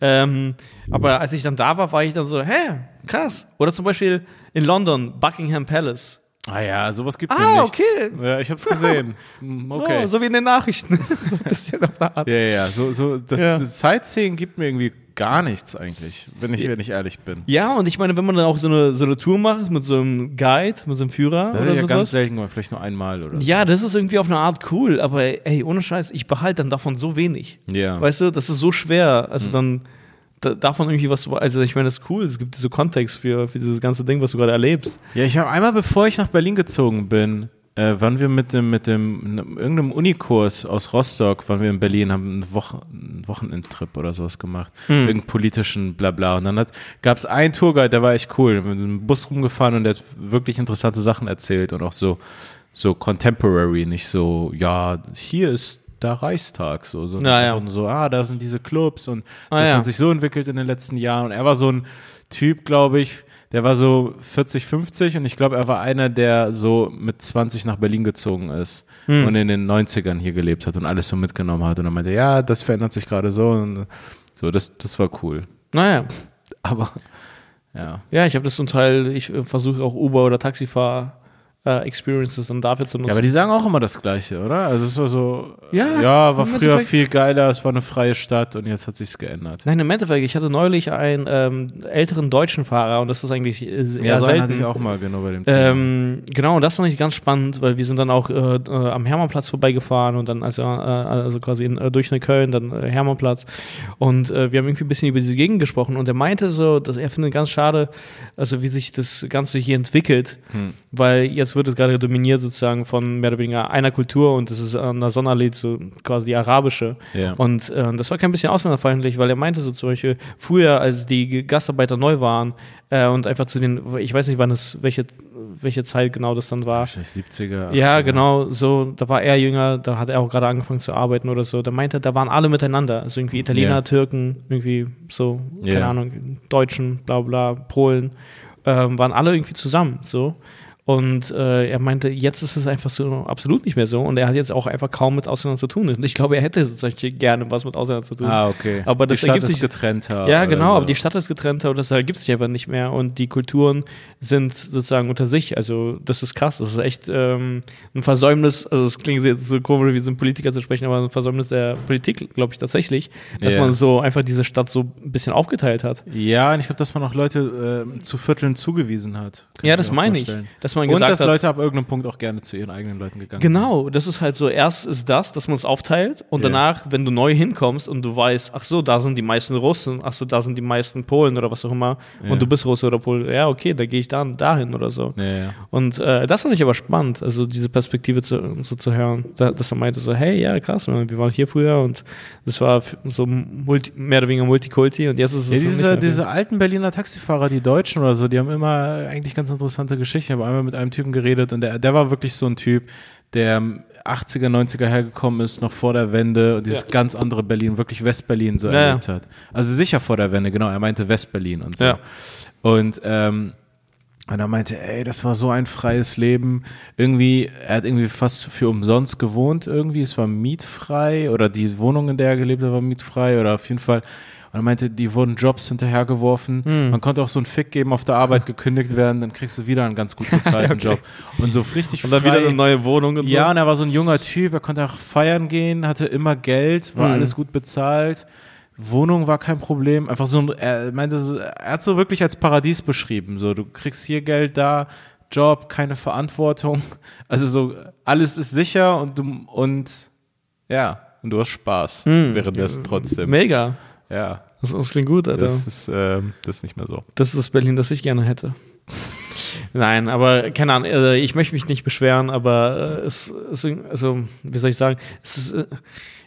Ähm, aber als ich dann da war, war ich dann so, hä, krass. Oder zum Beispiel in London, Buckingham Palace. Ah ja, sowas gibt Ah, mir nichts. okay. Ja, ich hab's gesehen. (laughs) Hm, Okay. Oh, so wie in den Nachrichten. (laughs) so ein bisschen auf der Art. Ja, ja. So, so, das, Ja. das Sightseeing gibt mir irgendwie gar nichts eigentlich, wenn ich, wenn ich ehrlich bin. Ja, und ich meine, wenn man dann auch so eine, so eine Tour macht mit so einem Guide, mit so einem Führer Das oder ist ja ganz sowas. selten, mal, vielleicht nur einmal oder so. Ja, das ist irgendwie auf eine Art cool, aber ey, ohne Scheiß, ich behalte dann davon so wenig. Ja. Weißt du, das ist so schwer. Mhm. Also dann da, davon irgendwie was, also ich meine, das ist cool. Es gibt so Kontext für, für dieses ganze Ding, was du gerade erlebst. Ja, ich habe einmal, bevor ich nach Berlin gezogen bin, äh, waren wir mit dem, mit dem, irgendeinem Unikurs aus Rostock, waren wir in Berlin, haben einen, Wochen, einen Wochenendtrip oder sowas gemacht. Irgendeinen politischen Blabla. Und dann gab es einen Tourguide, der war echt cool. Mit dem Bus rumgefahren und der hat wirklich interessante Sachen erzählt und auch so, so contemporary, nicht so, ja, hier ist der Reichstag, so, sondern Ja, ja. so, ah, da sind diese Clubs und Ah, das ja. hat sich so entwickelt in den letzten Jahren. Und er war so ein Typ, glaube ich, der war so 40, 50 und ich glaube, er war einer, der so mit 20 nach Berlin gezogen ist Hm. und in den 90ern hier gelebt hat und alles so mitgenommen hat. Und er meinte, ja, das verändert sich gerade so und so, das, das war cool. Naja, Aber ja. ja, ich habe das zum Teil, ich äh, versuche auch Uber- oder Taxifahr- äh, Experiences dann dafür zu nutzen. Ja, aber die sagen auch immer das Gleiche, oder? Also es war so, Ja, ja, war früher Endeffekt- viel geiler, es war eine freie Stadt und jetzt hat sich's geändert. Nein, im Endeffekt, ich hatte neulich einen ähm, älteren deutschen Fahrer und das ist eigentlich äh, eher Ja, so einen hatte selten. ich auch mal genau bei dem Thema. Ähm, genau, und das fand ich ganz spannend, weil wir sind dann auch äh, äh, am Hermannplatz vorbeigefahren und dann also, also quasi in, äh, durch eine Köln, dann Hermannplatz und wir haben irgendwie ein bisschen über diese Gegend gesprochen und er meinte so, dass er findet ganz schade, also wie sich das Ganze hier entwickelt, Hm. weil jetzt wird es gerade dominiert sozusagen von mehr oder weniger einer Kultur und das ist an der Sonnenallee so quasi die arabische Ja. und äh, das war kein bisschen ausländerfeindlich, weil er meinte so zum Beispiel, früher, als die Gastarbeiter neu waren äh, und einfach zu den, ich weiß nicht, wann es, welche, welche Zeit genau das dann war. Wahrscheinlich 70er. Ja, 80er. genau, so, da war er jünger, da hat er auch gerade angefangen zu arbeiten oder so. Da meinte er, da waren alle miteinander. Also irgendwie Italiener, Ja. Türken, irgendwie so, keine Ja. Ahnung, Deutschen, bla bla, Polen, ähm, waren alle irgendwie zusammen, so. Und äh, er meinte, jetzt ist es einfach so absolut nicht mehr so. Und er hat jetzt auch einfach kaum mit Ausländern zu tun. Und ich glaube, er hätte solche gerne was mit Ausländern zu tun. Ah, okay. Aber das die Stadt ergibt ist sich- getrennter. Ja, genau, so. aber die Stadt ist getrennter und das ergibt sich einfach nicht mehr und die Kulturen sind sozusagen unter sich. Also das ist krass, das ist echt ähm, ein Versäumnis, also es klingt jetzt so komisch, wie so ein Politiker zu sprechen, aber ein Versäumnis der Politik, glaube ich tatsächlich, dass Ja. man so einfach diese Stadt so ein bisschen aufgeteilt hat. Ja, und ich glaube, dass man auch Leute äh, zu Vierteln zugewiesen hat. Kann ja, das meine ich, vorstellen. dass man Und gesagt dass hat, Leute ab irgendeinem Punkt auch gerne zu ihren eigenen Leuten gegangen Genau, das ist halt so, erst ist das, dass man es aufteilt und Ja. danach, wenn du neu hinkommst und du weißt, ach so, da sind die meisten Russen, ach so, da sind die meisten Polen oder was auch immer Ja. und du bist Russe oder Pole, ja, okay, da gehe ich dann dahin oder so. sind. Ja. Und äh, das fand ich aber spannend, also diese Perspektive zu, so zu hören, da, dass er meinte so, hey, ja, krass, man, wir waren hier früher und das war so multi, mehr oder weniger Multikulti und jetzt ist es Ja, diese, diese alten Berliner Taxifahrer, die Deutschen oder so, die haben immer eigentlich ganz interessante Geschichten. Ich habe einmal mit einem Typen geredet und der, der war wirklich so ein Typ, der 80er, 90er hergekommen ist, noch vor der Wende und dieses Ja. ganz andere Berlin, wirklich Westberlin so Ja, erlebt hat. Also sicher vor der Wende, genau, er meinte Westberlin und so. Ja. Und ähm, und er meinte, ey, das war so ein freies Leben. Irgendwie, er hat irgendwie fast für umsonst gewohnt irgendwie. Es war mietfrei oder die Wohnung, in der er gelebt hat, war mietfrei oder auf jeden Fall. Und er meinte, die wurden Jobs hinterhergeworfen. Hm. Man konnte auch so einen Fick geben, auf der Arbeit gekündigt werden, dann kriegst du wieder einen ganz gut bezahlten (laughs) Okay. Job. Und so richtig und dann frei. wieder eine neue Wohnung und Ja, so. und er war so ein junger Typ, er konnte auch feiern gehen, hatte immer Geld, war Mhm. alles gut bezahlt. Wohnung war kein Problem. Einfach so, ein- er meinte, so, er hat so wirklich als Paradies beschrieben. So, du kriegst hier Geld, da Job, keine Verantwortung. (laughs) Also so, alles ist sicher und du, und ja, und du hast Spaß Mhm. währenddessen trotzdem. Mega. Ja. Das, das klingt gut, Alter. Das ist, äh, das ist nicht mehr so. Das ist das Berlin, das ich gerne hätte. Nein, aber keine Ahnung, also ich möchte mich nicht beschweren, aber äh, es, es also, wie soll ich sagen, es ist, äh,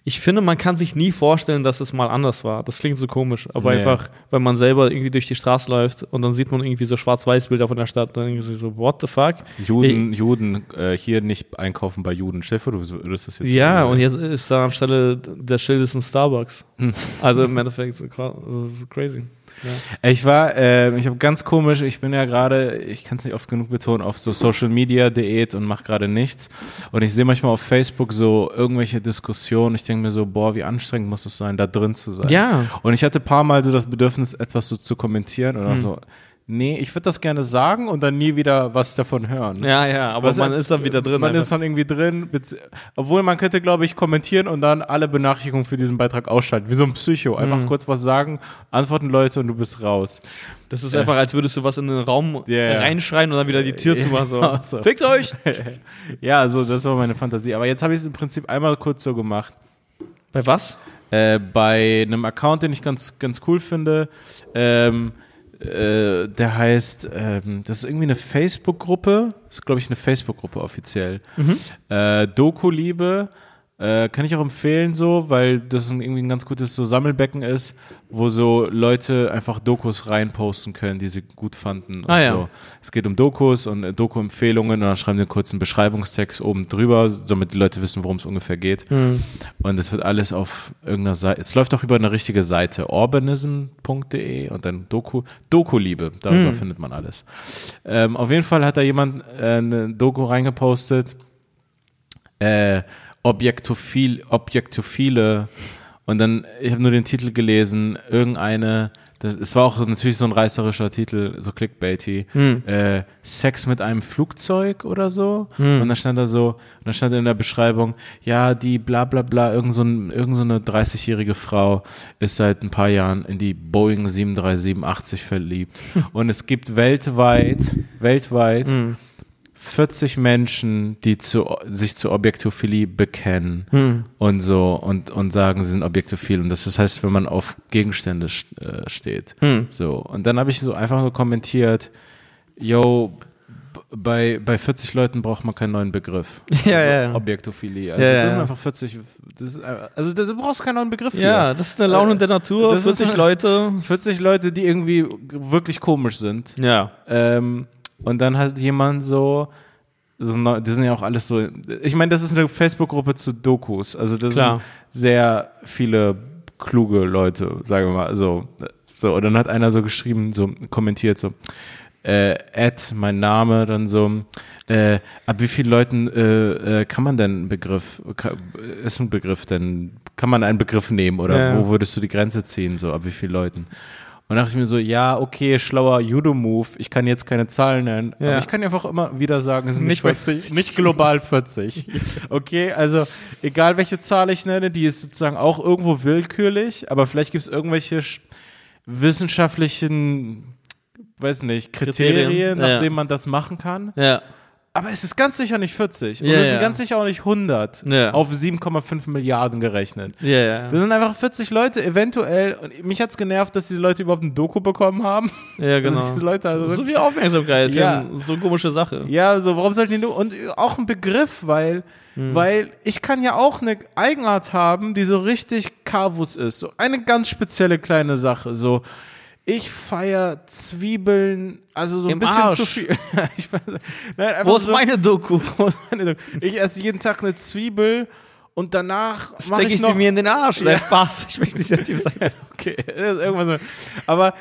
ich finde, man kann sich nie vorstellen, dass es mal anders war. Das klingt so komisch, aber nee. einfach, wenn man selber irgendwie durch die Straße läuft und dann sieht man irgendwie so Schwarz-Weiß-Bilder von der Stadt, dann irgendwie so, what the fuck? Juden, ich, Juden, äh, hier nicht einkaufen bei Juden. Chef, du würdest das jetzt Ja, und jetzt ist da anstelle der Schild ist ein Starbucks. Hm. Also im Endeffekt so crazy. Ja. Ich war, äh, ich habe ganz komisch, ich bin ja gerade, ich kann es nicht oft genug betonen, auf so Social Media Diät und mache gerade nichts. Und ich sehe manchmal auf Facebook so irgendwelche Diskussionen. Ich denke mir so, boah, wie anstrengend muss es sein, da drin zu sein. Ja. Und ich hatte ein paar Mal so das Bedürfnis, etwas so zu kommentieren oder mhm. so nee, ich würde das gerne sagen und dann nie wieder was davon hören. Ja, ja, aber was man ist dann wieder drin. Man einfach. ist dann irgendwie drin, obwohl man könnte, glaube ich, kommentieren und dann alle Benachrichtigungen für diesen Beitrag ausschalten, wie so ein Psycho. Einfach mhm. kurz was sagen, antworten Leute und du bist raus. Das ist äh. einfach, als würdest du was in den Raum yeah. reinschreien und dann wieder die Tür zu machen. So. (laughs) so. Fickt euch! (laughs) ja, so, das war meine Fantasie. Aber jetzt habe ich es im Prinzip einmal kurz so gemacht. Bei was? Äh, bei einem Account, den ich ganz, ganz cool finde. Ähm, äh, der heißt, ähm, das ist irgendwie eine Facebook-Gruppe, das ist glaube ich eine Facebook-Gruppe offiziell. Mhm. Äh, Doku-Liebe äh, kann ich auch empfehlen so, weil das ein, irgendwie ein ganz gutes so Sammelbecken ist, wo so Leute einfach Dokus reinposten können, die sie gut fanden. Ah, ja. so. Es geht um Dokus und äh, Doku-Empfehlungen und dann schreiben wir einen Beschreibungstext oben drüber, damit die Leute wissen, worum es ungefähr geht. Mhm. Und es wird alles auf irgendeiner Seite, es läuft auch über eine richtige Seite, urbanism.de und dann Doku, Doku-Liebe, darüber mhm. findet man alles. Ähm, auf jeden Fall hat da jemand äh, eine Doku reingepostet, äh, Objektophil, Objektophile und dann, ich habe nur den Titel gelesen, irgendeine, es war auch natürlich so ein reißerischer Titel, so clickbaity, hm. äh, Sex mit einem Flugzeug oder so. Hm. Und dann stand da so, und dann stand in der Beschreibung, ja, die bla bla bla, irgend so, ein, irgend so eine 30-jährige Frau ist seit ein paar Jahren in die Boeing 737-80 verliebt. (laughs) und es gibt weltweit, weltweit, hm 40 Menschen, die zu, sich zur Objektophilie bekennen hm. und so und, und sagen, sie sind objektophil. Und das, das heißt, wenn man auf Gegenstände äh, steht. Hm. So. Und dann habe ich so einfach nur kommentiert, yo, bei, bei 40 Leuten braucht man keinen neuen Begriff. (laughs) Ja, also ja. Objektophilie. Also ja, das sind einfach 40. Ist, also du brauchst keinen neuen Begriff für. Ja, das ist eine Laune äh, der Natur. Das 40 (laughs) Leute. 40 Leute, die irgendwie wirklich komisch sind. Ja. Ähm, und dann hat jemand so, so, die sind ja auch alles so, ich meine, das ist eine Facebook-Gruppe zu Dokus, also das Klar. sind sehr viele kluge Leute, sagen wir mal, so, so, und dann hat einer so geschrieben, so kommentiert, so, äh, Ad, mein Name, dann so, äh, ab wie vielen Leuten äh, äh, kann man denn einen Begriff, ist ein Begriff denn, kann man einen Begriff nehmen oder ja. wo würdest du die Grenze ziehen, so ab wie vielen Leuten? Und dachte ich mir so, ja, okay, schlauer Judo-Move. Ich kann jetzt keine Zahlen nennen. Ja. Aber ich kann einfach immer wieder sagen, es sind nicht 40, nicht global 40. Okay, also egal welche Zahl ich nenne, die ist sozusagen auch irgendwo willkürlich, aber vielleicht gibt es irgendwelche wissenschaftlichen, weiß nicht, Kriterien, Kriterien nach ja. denen man das machen kann. Ja. Aber es ist ganz sicher nicht 40. Und yeah, es ist yeah. ganz sicher auch nicht 100 yeah. auf 7,5 Milliarden gerechnet. Ja, yeah, Das sind einfach 40 Leute, eventuell. Und mich hat es genervt, dass diese Leute überhaupt ein Doku bekommen haben. Ja, genau. diese Leute also so viel Aufmerksamkeit ja. so eine komische Sache. Ja, so, warum sollten die nur. Und auch ein Begriff, weil, hm. weil ich kann ja auch eine Eigenart haben, die so richtig Kavus ist. So eine ganz spezielle kleine Sache. So ich feiere Zwiebeln, also so ein Im bisschen Arsch. zu viel. (laughs) ich weiß, nein, Wo ist so, (laughs) meine Doku? Ich esse jeden Tag eine Zwiebel und danach mache ich, ich noch, sie mir in den Arsch. Ja. Spaß. Ich möchte nicht aktiv sein. (laughs) okay, irgendwas. So. Aber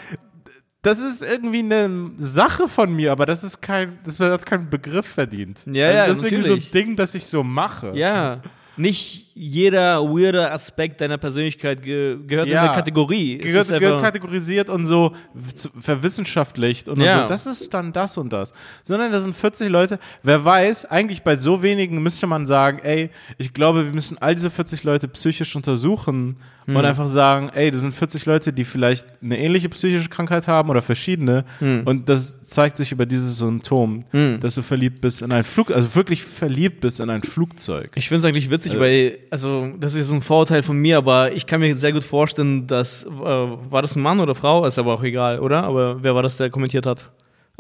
das ist irgendwie eine Sache von mir, aber das ist kein, das hat keinen Begriff verdient. Ja, also ja, das ist natürlich. irgendwie so ein Ding, das ich so mache. Ja nicht jeder weirde Aspekt deiner Persönlichkeit ge gehört ja. in eine Kategorie. Gehört, gehört kategorisiert und so verwissenschaftlicht und, ja. so. Das ist dann das und das. Sondern das sind 40 Leute. Wer weiß, eigentlich bei so wenigen müsste man sagen, ey, ich glaube, wir müssen all diese 40 Leute psychisch untersuchen hm. und einfach sagen, ey, das sind 40 Leute, die vielleicht eine ähnliche psychische Krankheit haben oder verschiedene. Hm. Und das zeigt sich über dieses Symptom, hm. dass du verliebt bist in ein Flug, also wirklich verliebt bist in ein Flugzeug. Ich finde es eigentlich witzig, witzig, also, weil, also, das ist ein Vorurteil von mir, aber ich kann mir sehr gut vorstellen, dass, äh, war das ein Mann oder Frau? Ist aber auch egal, oder? Aber wer war das, der kommentiert hat?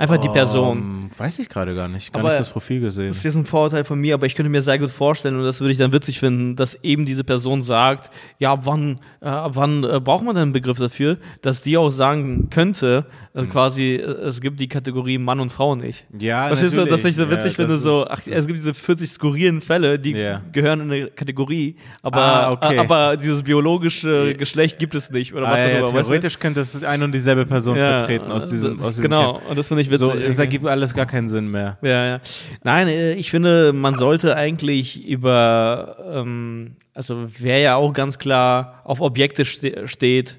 Einfach die Person. Um, weiß ich gerade gar nicht. Gar aber nicht das Profil gesehen. Das ist jetzt ein Vorurteil von mir, aber ich könnte mir sehr gut vorstellen, und das würde ich dann witzig finden, dass eben diese Person sagt, ja, ab wann, äh, ab wann äh, braucht man denn einen Begriff dafür, dass die auch sagen könnte, äh, mhm. quasi, äh, es gibt die Kategorie Mann und Frau nicht. Ja, Verstehst du, dass ich so witzig ja, finde, so, ach, es gibt diese 40 skurrilen Fälle, die yeah. gehören in eine Kategorie, aber, ah, okay. aber dieses biologische Geschlecht gibt es nicht, oder ah, was ja, auch immer. Theoretisch weißt du? könnte es ein und dieselbe Person vertreten aus diesem, aus diesem Genau, Camp. und das finde ich witzig. So, es ergibt alles gar keinen Sinn mehr. Ja, ja. Nein, äh, ich finde, man sollte eigentlich über, ähm, also wer ja auch ganz klar auf Objekte ste steht,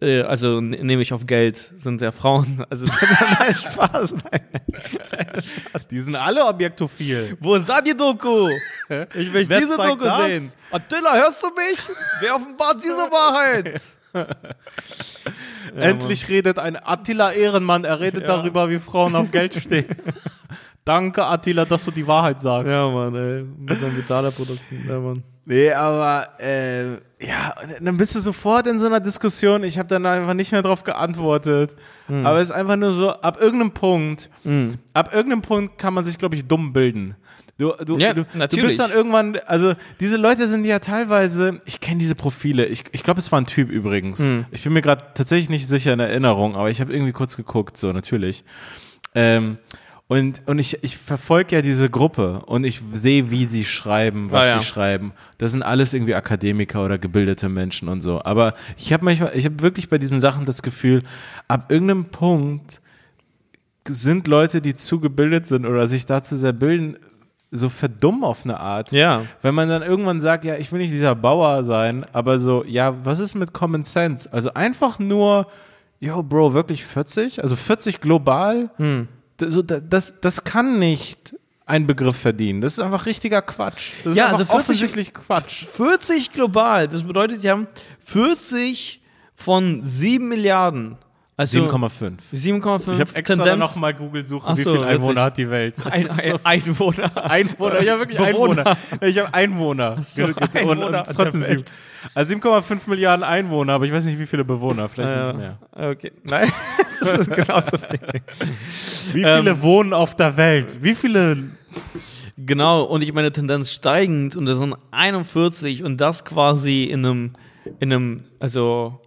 äh, also nehme ich auf Geld, sind ja Frauen. (laughs) Also (laughs) nein, Spaß, nein, nein, Spaß. Die sind alle objektophil. Wo ist da die Doku? Ich möchte diese Doku das? sehen. Attila, hörst du mich? Wer offenbart diese Wahrheit? Endlich redet ein Attila Ehrenmann, er redet darüber, wie Frauen auf Geld stehen. (laughs) Danke, Attila, dass du die Wahrheit sagst. Ja, Mann, ey. Mit seinen Vitala-Produkten. Ja, Mann. Nee, aber äh, ja, dann bist du sofort in so einer Diskussion. Ich habe dann einfach nicht mehr drauf geantwortet. Mhm. Aber es ist einfach nur so, ab irgendeinem Punkt, mhm. ab irgendeinem Punkt kann man sich, glaube ich, dumm bilden. Du, du, ja, du, du, bist dann irgendwann, also diese Leute sind ja teilweise, ich kenne diese Profile, ich, ich glaube, es war ein Typ übrigens. Mhm. Ich bin mir gerade tatsächlich nicht sicher in Erinnerung, aber ich habe irgendwie kurz geguckt, so natürlich. Ähm, und, und ich, ich verfolge ja diese Gruppe und ich sehe, wie sie schreiben, was ah, ja. sie schreiben. Das sind alles irgendwie Akademiker oder gebildete Menschen und so. Aber ich habe manchmal, ich habe wirklich bei diesen Sachen das Gefühl, ab irgendeinem Punkt sind Leute, die zu gebildet sind oder sich dazu sehr bilden, so verdumm auf eine Art. Ja. Wenn man dann irgendwann sagt, ja, ich will nicht dieser Bauer sein, aber so, ja, was ist mit Common Sense? Also einfach nur, yo, Bro, wirklich 40? Also 40 global? Hm. Das, das, das kann nicht ein Begriff verdienen. Das ist einfach richtiger Quatsch. Das ja, ist also 40, offensichtlich Quatsch. 40 global, das bedeutet ja 40 von 7 Milliarden also 7,5. 7,5. Ich habe extra Tendenz. noch mal Google suchen, wie viele Einwohner hat die Welt. Ein, ein, Einwohner. Einwohner. Ich habe wirklich Bewohner. Einwohner. Ich habe Einwohner. So, Einwohner und, und trotzdem 7. Also 7,5 Milliarden Einwohner, aber ich weiß nicht, wie viele Bewohner. Vielleicht sind es mehr. Okay. Nein, (laughs) das ist genauso. Wie viele ähm, wohnen auf der Welt? Wie viele Genau, und ich meine Tendenz steigend und das sind 41 und das quasi in einem, in einem, also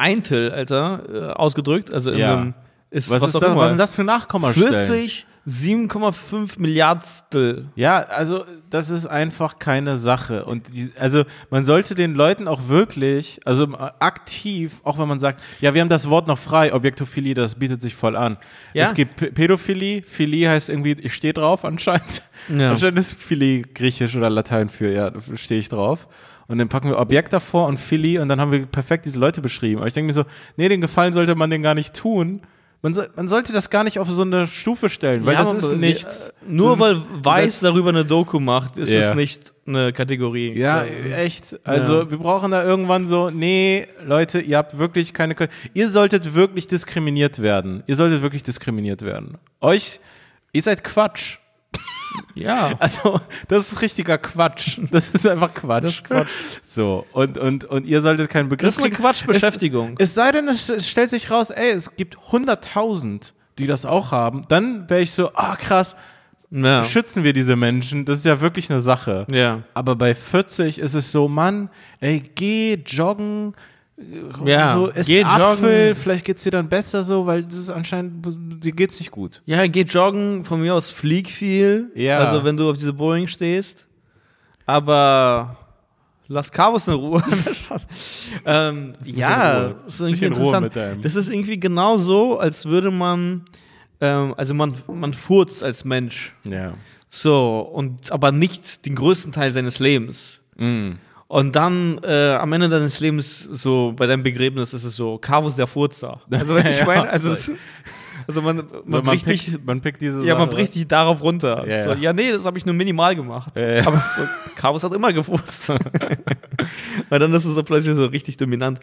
Eintel, Alter, äh, ausgedrückt. Also in ja. einem, ist, was, was, ist das, was sind das für Nachkommastellen? 40, 7,5 Milliardstel. Ja, also das ist einfach keine Sache. Und die, also man sollte den Leuten auch wirklich, also aktiv, auch wenn man sagt, ja, wir haben das Wort noch frei, Objektophilie, das bietet sich voll an. Ja? Es gibt Pädophilie, Philie heißt irgendwie, ich stehe drauf anscheinend. Ja. Anscheinend ist Philie griechisch oder Latein für, ja, stehe ich drauf und dann packen wir Objekt davor und Philly und dann haben wir perfekt diese Leute beschrieben. Aber ich denke mir so, nee, den Gefallen sollte man den gar nicht tun. Man, so, man sollte das gar nicht auf so eine Stufe stellen, weil ja, das ist nichts. Nur weil Weiß darüber eine Doku macht, ist yeah. es nicht eine Kategorie. Ja, ja. echt. Also ja. wir brauchen da irgendwann so, nee, Leute, ihr habt wirklich keine, ihr solltet wirklich diskriminiert werden. Ihr solltet wirklich diskriminiert werden. Euch, ihr seid Quatsch. Ja. (laughs) Also, das ist richtiger Quatsch. Das ist einfach Quatsch. Das ist Quatsch. So, und, und, und ihr solltet keinen Begriff Das ist eine Quatschbeschäftigung. Es, es sei denn, es, es, stellt sich raus, ey, es gibt 100.000, die das auch haben. Dann wäre ich so, ah, oh, krass. Ja. Schützen wir diese Menschen? Das ist ja wirklich eine Sache. Ja. Aber bei 40 ist es so, Mann, ey, geh joggen, ja, so, ess geh Apfel, joggen. vielleicht geht's dir dann besser so, weil das ist anscheinend, dir geht's nicht gut. Ja, geh joggen, von mir aus flieg viel, ja. also wenn du auf diese Boeing stehst, aber lass Cabos in Ruhe. (laughs) ähm, ja, das ist irgendwie interessant. Das ist irgendwie genau so, als würde man, ähm, also man, man furzt als Mensch. Ja. So, und aber nicht den größten Teil seines Lebens. Mm. Und dann äh, am Ende deines Lebens, so bei deinem Begräbnis, ist es so, Carvus der Furzer. Also, was (laughs) ich meine, also, das, also man, man, man, bricht pickt, dich, man pickt diese Ja, man bricht dich darauf runter. Ja, so, ja nee, das habe ich nur minimal gemacht. Ja, ja. Aber so, Carvus hat immer gefurzt. (laughs) (laughs) Weil dann ist es so plötzlich so richtig dominant.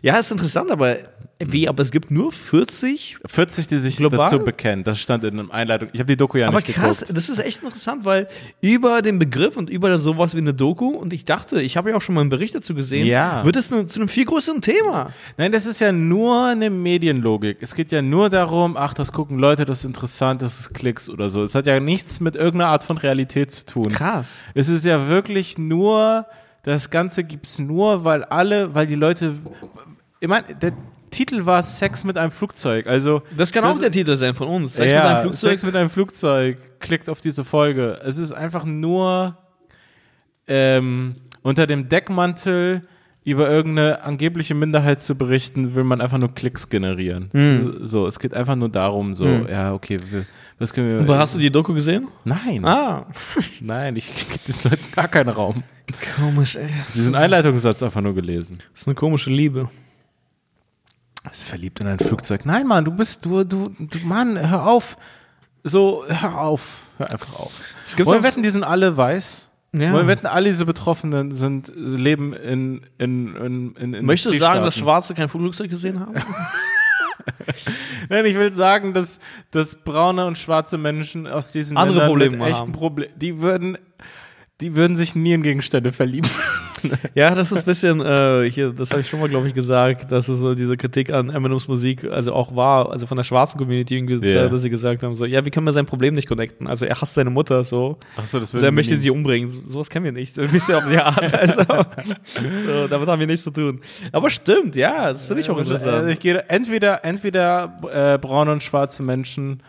Ja, ist interessant, aber Wie, aber es gibt nur 40? 40, die sich Global? dazu bekennen. Das stand in einer Einleitung. Ich habe die Doku ja Aber nicht krass, geguckt. das ist echt interessant, weil über den Begriff und über sowas wie eine Doku, und ich dachte, ich habe ja auch schon mal einen Bericht dazu gesehen, Ja. wird es zu einem viel größeren Thema. Nein, das ist ja nur eine Medienlogik. Es geht ja nur darum, ach, das gucken Leute, das ist interessant, das ist Klicks oder so. Es hat ja nichts mit irgendeiner Art von Realität zu tun. Krass. Es ist ja wirklich nur, das Ganze gibt's nur, weil alle, weil die Leute, ich meine, der Titel war Sex mit einem Flugzeug. Also Das kann auch der Titel sein von uns. Sex ja, mit einem Flugzeug. Sex mit einem Flugzeug. Klickt auf diese Folge. Es ist einfach nur ähm, unter dem Deckmantel über irgendeine angebliche Minderheit zu berichten, will man einfach nur Klicks generieren. Hm. So, es geht einfach nur darum, so, ja, okay, wir, was können wir. Aber hast du die Doku gesehen? Nein, Ah. (laughs) nein, ich gebe diesen Leuten gar keinen Raum. Komisch, ey. Diesen Einleitungssatz einfach nur gelesen. Das ist eine komische Liebe. Bist verliebt in ein Flugzeug. Nein, Mann, du bist, du, du, du, Mann, hör auf. So, hör auf. Hör einfach auf. Es gibt Wollen wir wetten, die sind alle weiß? Ja. Wollen wir wetten, alle diese Betroffenen sind, leben in, in, in, in, in Möchtest du sagen, dass? Schwarze kein Flugzeug gesehen haben? (laughs) Nein, ich will sagen, dass, dass braune und schwarze Menschen aus diesen Andere Ländern Probleme mit echten. Problemen, die würden, die würden sich nie in Gegenstände verlieben. (laughs) ja, das ist ein bisschen, äh, hier, das habe ich schon mal, glaube ich, gesagt, dass es so diese Kritik an Eminems Musik also auch war, also von der schwarzen Community, irgendwie, Ja. dass sie gesagt haben, so, ja, wie können wir sein Problem nicht connecten? Also er hasst seine Mutter so. Achso, das Also er möchte sie umbringen. So, sowas kennen wir nicht. So ein bisschen auf die Art. Also, so, damit haben wir nichts zu tun. Aber stimmt, ja, das finde ich auch interessant. Also ich gehe entweder entweder äh, braune und schwarze Menschen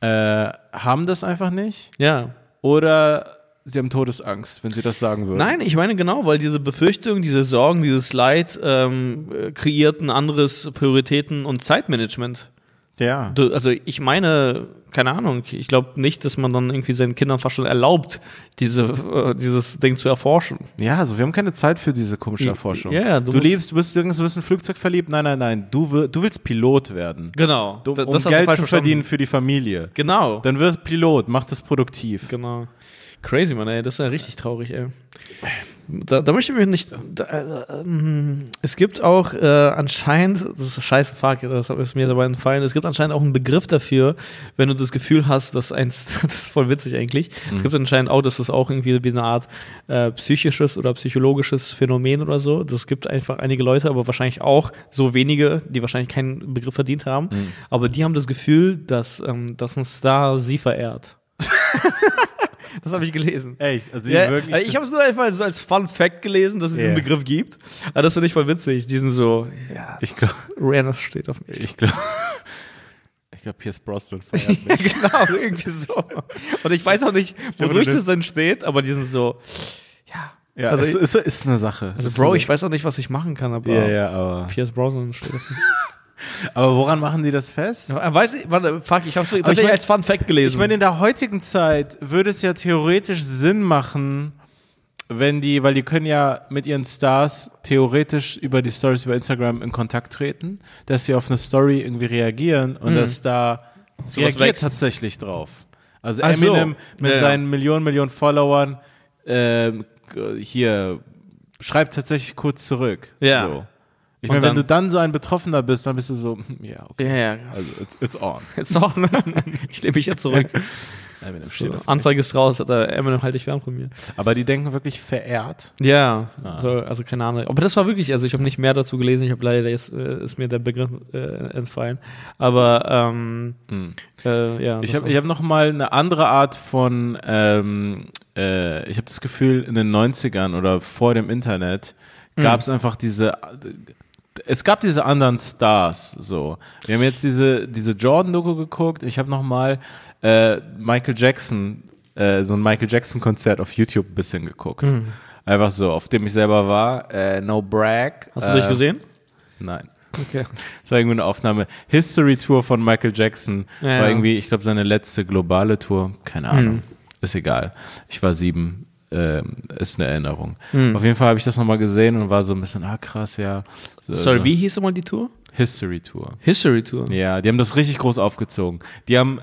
äh, haben das einfach nicht ja. oder sie haben Todesangst, wenn sie das sagen würden. Nein, ich meine genau, weil diese Befürchtung, diese Sorgen, dieses Leid ähm, äh, kreiert ein anderes Prioritäten- und Zeitmanagement. Ja. Du, also ich meine, keine Ahnung, ich glaube nicht, dass man dann irgendwie seinen Kindern fast schon erlaubt, diese, äh, dieses Ding zu erforschen. Ja, also wir haben keine Zeit für diese komische Ja, Erforschung. ja, du du musst- liebst, du bist, du bist in ein Flugzeug verliebt? Nein, nein, nein. Du, du willst Pilot werden. Genau. Du, um du Geld zu verdienen für die Familie. Genau. Dann wirst Pilot, mach das produktiv. Genau. Crazy, Mann, ey. Das ist ja richtig traurig, ey. Da, da möchte ich mich nicht. Da, äh, ähm, es gibt auch äh, anscheinend, das ist scheiße, fuck, das ist mir dabei entfallen. Es gibt anscheinend auch einen Begriff dafür, wenn du das Gefühl hast, dass eins, (laughs) das ist voll witzig eigentlich. Es gibt anscheinend auch, dass das auch irgendwie wie eine Art äh, psychisches oder psychologisches Phänomen oder so. Das gibt einfach einige Leute, aber wahrscheinlich auch so wenige, die wahrscheinlich keinen Begriff verdient haben. Aber die haben das Gefühl, dass, ähm, dass ein Star sie verehrt. (laughs) das habe ich gelesen. Echt? Also Ja, wirklich. also ich habe es nur einfach so als Fun Fact gelesen, dass es diesen Ja. Begriff gibt. Aber das finde ich voll witzig. Die sind so, ja, ich glaube, Awareness steht auf mich. ich glaube, (laughs) ich glaube, Pierce Brosnan feiert Ja, mich. (laughs) genau, irgendwie so. Und ich weiß auch nicht, wodurch du- das denn steht, aber die sind so, ja. Ja, also, es ist, ist eine Sache. also Bro, ich weiß auch nicht, was ich machen kann, aber Ja, ja, aber. Pierce Brosnan steht auf mich. (laughs) Aber woran machen die das fest? Ja, Weiß ich, warte, fuck, ich habe es tatsächlich mein- als Fun Fact gelesen. Ich meine, in der heutigen Zeit würde es ja theoretisch Sinn machen, wenn die, weil die können ja mit ihren Stars theoretisch über die Stories über Instagram in Kontakt treten, dass sie auf eine Story irgendwie reagieren und der Star reagiert wächst. tatsächlich drauf. Also Ach so. Eminem mit Ja, ja. seinen Millionen, Millionen Followern g- hier schreibt tatsächlich kurz zurück. Ja. So. Ich meine, wenn du dann so ein Betroffener bist, dann bist du so, hm, ja, okay. ja, ja. Also it's, it's on. (laughs) Noch, (laughs) ne? Ich lehne mich jetzt zurück. Steht So, Anzeige ist raus, hat der Eminem halt dich fern von mir. Aber die denken wirklich verehrt. Ja, Ah. so, also keine Ahnung. Aber das war wirklich, also ich habe nicht mehr dazu gelesen, ich habe leider jetzt äh, ist mir der Begriff äh, entfallen. Aber ähm, äh, ja. Ich habe hab noch mal eine andere Art von, ähm, äh, ich habe das Gefühl, in den 90ern oder vor dem Internet gab es einfach diese, es gab diese anderen Stars, so. Wir haben jetzt diese, diese Jordan-Doku geguckt, ich habe noch mal äh, Michael Jackson, äh, so ein Michael Jackson-Konzert auf YouTube ein bisschen geguckt. Einfach so, auf dem ich selber war, äh, no brag. Hast du äh, dich gesehen? Nein. Okay. (laughs) Das war irgendwie eine Aufnahme. History Tour von Michael Jackson Ja, war irgendwie, ich glaube, seine letzte globale Tour. Keine Ahnung. Ist egal. Ich war sieben. Ähm, ist eine Erinnerung. Auf jeden Fall habe ich das nochmal gesehen und war so ein bisschen, ah krass, ja. So, Sorry, so. wie hieß nochmal die Tour? History Tour. History Tour. Ja, die haben das richtig groß aufgezogen. Die haben,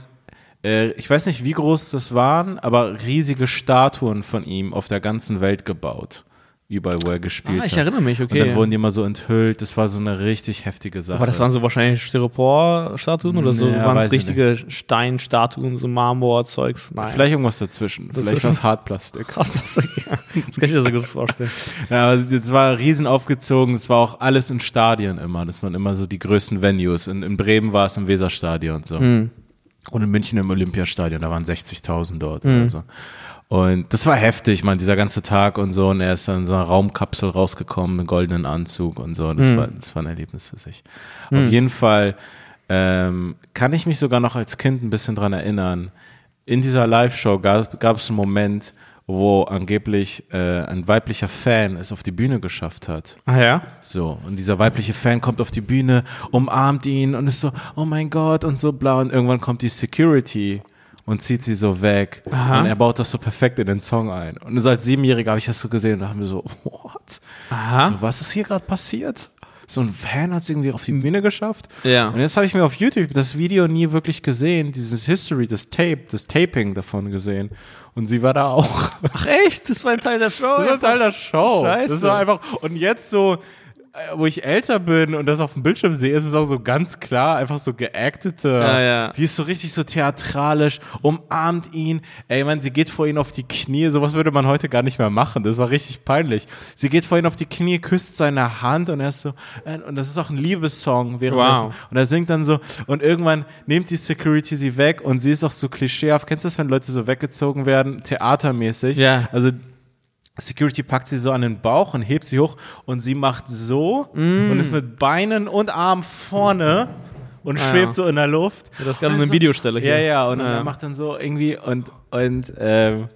äh, ich weiß nicht, wie groß das waren, aber riesige Statuen von ihm auf der ganzen Welt gebaut. Er gespielt Ah, ich erinnere mich, okay. Und dann wurden die immer so enthüllt. Das war so eine richtig heftige Sache. Aber das waren so wahrscheinlich Styropor-Statuen oder so? Ja, waren es ich richtige Steinstatuen, so Marmor-Zeugs? Nein. Vielleicht irgendwas dazwischen. Vielleicht was Hartplastik. (laughs) das kann ich mir sehr gut vorstellen. (laughs) Ja, aber das war riesen aufgezogen. Das war auch alles in Stadien immer. Das waren immer so die größten Venues. In, in Bremen war es im Weserstadion und so. Mhm. Und in München im Olympiastadion, da waren 60.000 dort oder so. Und das war heftig, man, dieser ganze Tag und so. Und er ist dann in so einer Raumkapsel rausgekommen, mit goldenen Anzug und so. Das, war, das war ein Erlebnis für sich. Auf jeden Fall ähm, kann ich mich sogar noch als Kind ein bisschen dran erinnern. In dieser Live-Show gab, es einen Moment, wo angeblich äh, ein weiblicher Fan es auf die Bühne geschafft hat. Ah ja? So, und dieser weibliche Fan kommt auf die Bühne, umarmt ihn und ist so, oh mein Gott und so blau. Und irgendwann kommt die Security und zieht sie so weg. Aha. Und er baut das so perfekt in den Song ein. Und so als Siebenjähriger habe ich das so gesehen und dachte mir so, what? Aha. So, was ist hier gerade passiert? So ein Fan hat es irgendwie auf die Bühne geschafft. Ja. Und jetzt habe ich mir auf YouTube das Video nie wirklich gesehen, dieses History, das Tape, das Taping davon gesehen. Und sie war da auch. Ach echt? Das war ein Teil der Show? Das war Teil der Show. Scheiße. Das war einfach, und jetzt so, wo ich älter bin und das auf dem Bildschirm sehe, ist es auch so ganz klar, einfach so geactete. Ja, ja. Die ist so richtig so theatralisch, umarmt ihn. Ey, man, sie geht vor ihn auf die Knie. Sowas würde man heute gar nicht mehr machen. Das war richtig peinlich. Sie geht vor ihn auf die Knie, küsst seine Hand und er ist so, äh, und das ist auch ein Liebessong währenddessen. Wow. Und er singt dann so, und irgendwann nimmt die Security sie weg und sie ist auch so klischeehaft. Kennst du das, wenn Leute so weggezogen werden, theatermäßig? Ja. Also Security packt sie so an den Bauch und hebt sie hoch und sie macht so und ist mit Beinen und Arm vorne und Ah, schwebt ja. so in der Luft. Ja, das ist gerade eine so- Videostelle hier. Ja, ja, und Ja, ja. er macht dann so irgendwie und und ähm,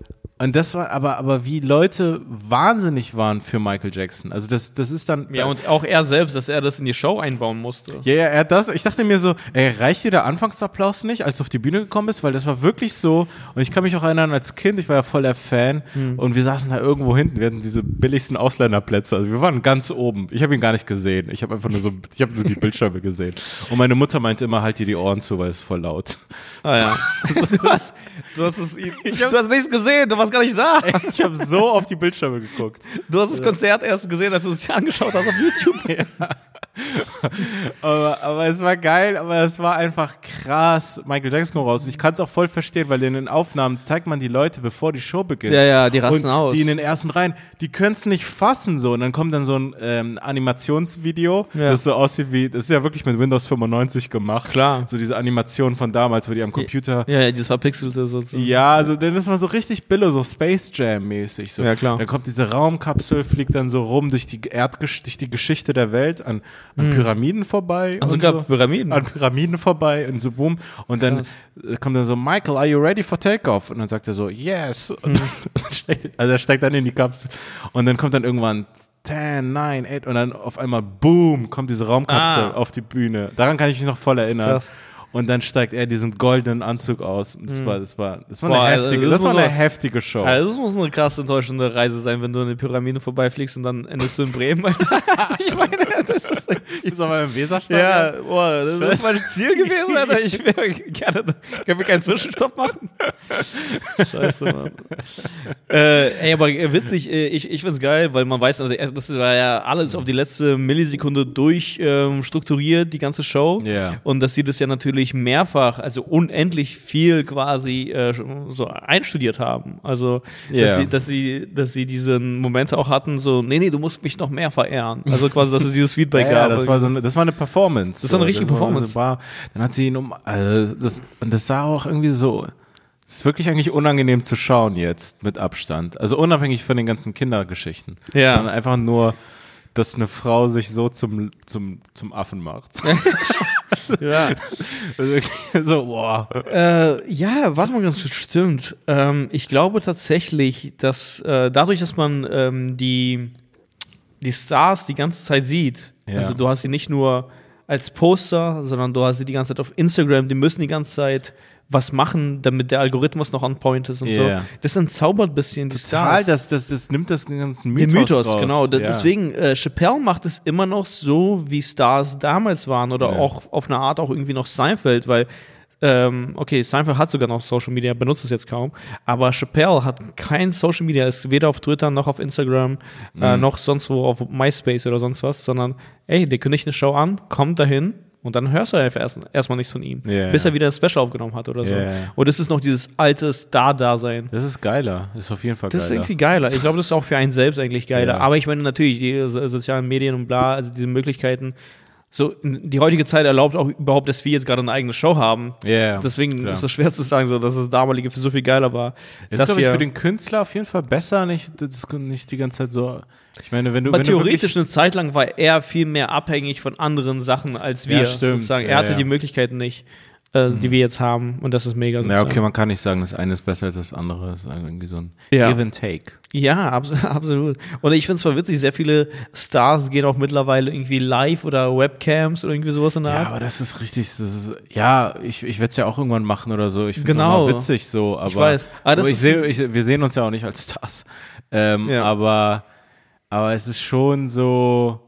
und das war aber aber wie Leute wahnsinnig waren für Michael Jackson. Also das das ist dann Ja, und auch er selbst, dass er das in die Show einbauen musste. ja, ja, er hat das. Ich dachte mir so, ey, reicht dir der Anfangsapplaus nicht, als du auf die Bühne gekommen bist? Weil das war wirklich so. Und ich kann mich auch erinnern, als Kind, ich war ja voll der Fan. Und wir saßen da irgendwo hinten. Wir hatten diese billigsten Ausländerplätze. Also wir waren ganz oben. Ich habe ihn gar nicht gesehen. Ich habe einfach nur so, ich habe so die (laughs) Bildschirme gesehen. Und meine Mutter meinte immer, halt dir die Ohren zu, weil es voll laut. Ah ja. (laughs) du, hast es, du hast nichts gesehen, du warst gar nicht da. (laughs) Ich habe so auf die Bildschirme geguckt. Du hast das Konzert erst gesehen, als du es dir angeschaut hast auf YouTube. (laughs) Aber, aber es war geil, aber es war einfach krass. Michael Jackson kommt raus. Und ich kann es auch voll verstehen, weil in den Aufnahmen zeigt man die Leute, bevor die Show beginnt. Ja, ja, die rasten und aus. Die in den ersten Reihen, die können es nicht fassen so. Und dann kommt dann so ein ähm, Animationsvideo, Ja. das so aussieht wie, das ist ja wirklich mit Windows 95 gemacht. Klar. So diese Animation von damals, wo die am Computer. Ja, ja, dieses verpixelte so. So. Ja, also dann ist man so richtig billo, so Space Jam mäßig. So. Ja, klar. Dann kommt diese Raumkapsel, fliegt dann so rum durch die Erdgesch durch die Geschichte der Welt an, an Pyramiden vorbei. Also sogar so. Pyramiden. An Pyramiden vorbei und so boom. Und dann Krass. äh, kommt dann so, Michael, are you ready for takeoff? Und dann sagt er so, yes. Hm. dann also er steigt dann in die Kapsel. Und dann kommt dann irgendwann 10, 9, 8 und dann auf einmal boom, kommt diese Raumkapsel Ah. auf die Bühne. Daran kann ich mich noch voll erinnern. Krass. Und dann steigt er diesen goldenen Anzug aus. Und das war, das war, das war. Boah, eine also heftige, das das war eine man- heftige Show. Also das muss eine krass enttäuschende Reise sein, wenn du an den Pyramiden vorbeifliegst und dann endest du in Bremen. Alter. (laughs) Also ich meine, das ist Ist aber im Weserstadion. ja, boah, das ist mein Ziel gewesen, Alter. Ich wäre gerne, können wir keinen Zwischenstopp machen? Scheiße, Mann. äh, ey, aber witzig, äh, ich, ich find's geil, weil man weiß, also, das war ja alles auf die letzte Millisekunde durch ähm, die ganze Show. Ja. Und dass sie das ja natürlich mehrfach, also unendlich viel quasi äh, so einstudiert haben. Also, Ja. dass, sie, dass, sie, dass sie diese Momente auch hatten, so, nee, nee, du musst mich noch mehr verehren. Also quasi, dass es dieses Feedback (laughs) Ja, ja, gab. das war so eine, das war eine Performance. Das war eine richtige war- Performance. War, dann hat sie ihn um, also das, und das sah auch irgendwie so, es ist wirklich eigentlich unangenehm zu schauen jetzt, mit Abstand. Also unabhängig von den ganzen Kindergeschichten. Ja. Sondern einfach nur, dass eine Frau sich so zum, zum, zum Affen macht. (laughs) ja. (laughs) Also so, boah. Äh, ja, warte mal ganz kurz, stimmt. Ähm, ich glaube tatsächlich, dass äh, dadurch, dass man ähm, die, die Stars die ganze Zeit sieht, Ja. also du hast sie nicht nur als Poster, sondern du hast sie die ganze Zeit auf Instagram, die müssen die ganze Zeit was machen, damit der Algorithmus noch on point ist und Ja. so. Das entzaubert ein bisschen die Total, Stars. das, das, das nimmt das ganzen Den Mythos, Mythos, raus. genau. Ja. Deswegen, äh, Chappelle macht es immer noch so, wie Stars damals waren oder Ja. auch auf eine Art auch irgendwie noch Seinfeld, weil ähm, okay, Seinfeld hat sogar noch Social Media, benutzt es jetzt kaum, aber Chappelle hat kein Social Media, ist weder auf Twitter noch auf Instagram, äh, Mhm. noch sonst wo auf MySpace oder sonst was, sondern ey, der kündigt eine Show an, kommt dahin und dann hörst du einfach erst, erstmal nichts von ihm, Ja, bis er wieder ein Special aufgenommen hat oder so. Ja. Und es ist noch dieses alte Star-Dasein. Das ist geiler. Ist auf jeden Fall Das ist geiler. irgendwie geiler. Ich glaube, das ist auch für einen selbst eigentlich geiler. Ja. Aber ich meine natürlich, die so- sozialen Medien und bla, also diese Möglichkeiten. So, die heutige Zeit erlaubt auch überhaupt, dass wir jetzt gerade eine eigene Show haben. Ja, ja, Deswegen klar. ist es schwer zu sagen, so, dass das damalige so viel geiler war. Ist, glaube ich, für den Künstler auf jeden Fall besser, nicht, das nicht die ganze Zeit so. Ich meine, wenn du. Aber wenn du theoretisch wirklich- eine Zeit lang war er viel mehr abhängig von anderen Sachen als wir. Ja, stimmt. Sozusagen. Er hatte ja. Die Möglichkeiten nicht, äh, die wir jetzt haben. Und das ist mega. Ja, sozusagen. okay, man kann nicht sagen, das eine ist besser als das andere. Das ist irgendwie so ein Ja. Give and Take. Ja, abs (laughs) absolut. Und ich finde es zwar witzig, sehr viele Stars gehen auch mittlerweile irgendwie live oder Webcams oder irgendwie sowas in der Ja, Art. aber das ist richtig, das ist, ja, ich, ich werde es ja auch irgendwann machen oder so. Ich finde es Genau. witzig so, aber, weiß. Aber das aber ich sehe, ich, wir sehen uns ja auch nicht als Stars. Ähm, Ja. aber, aber es ist schon so,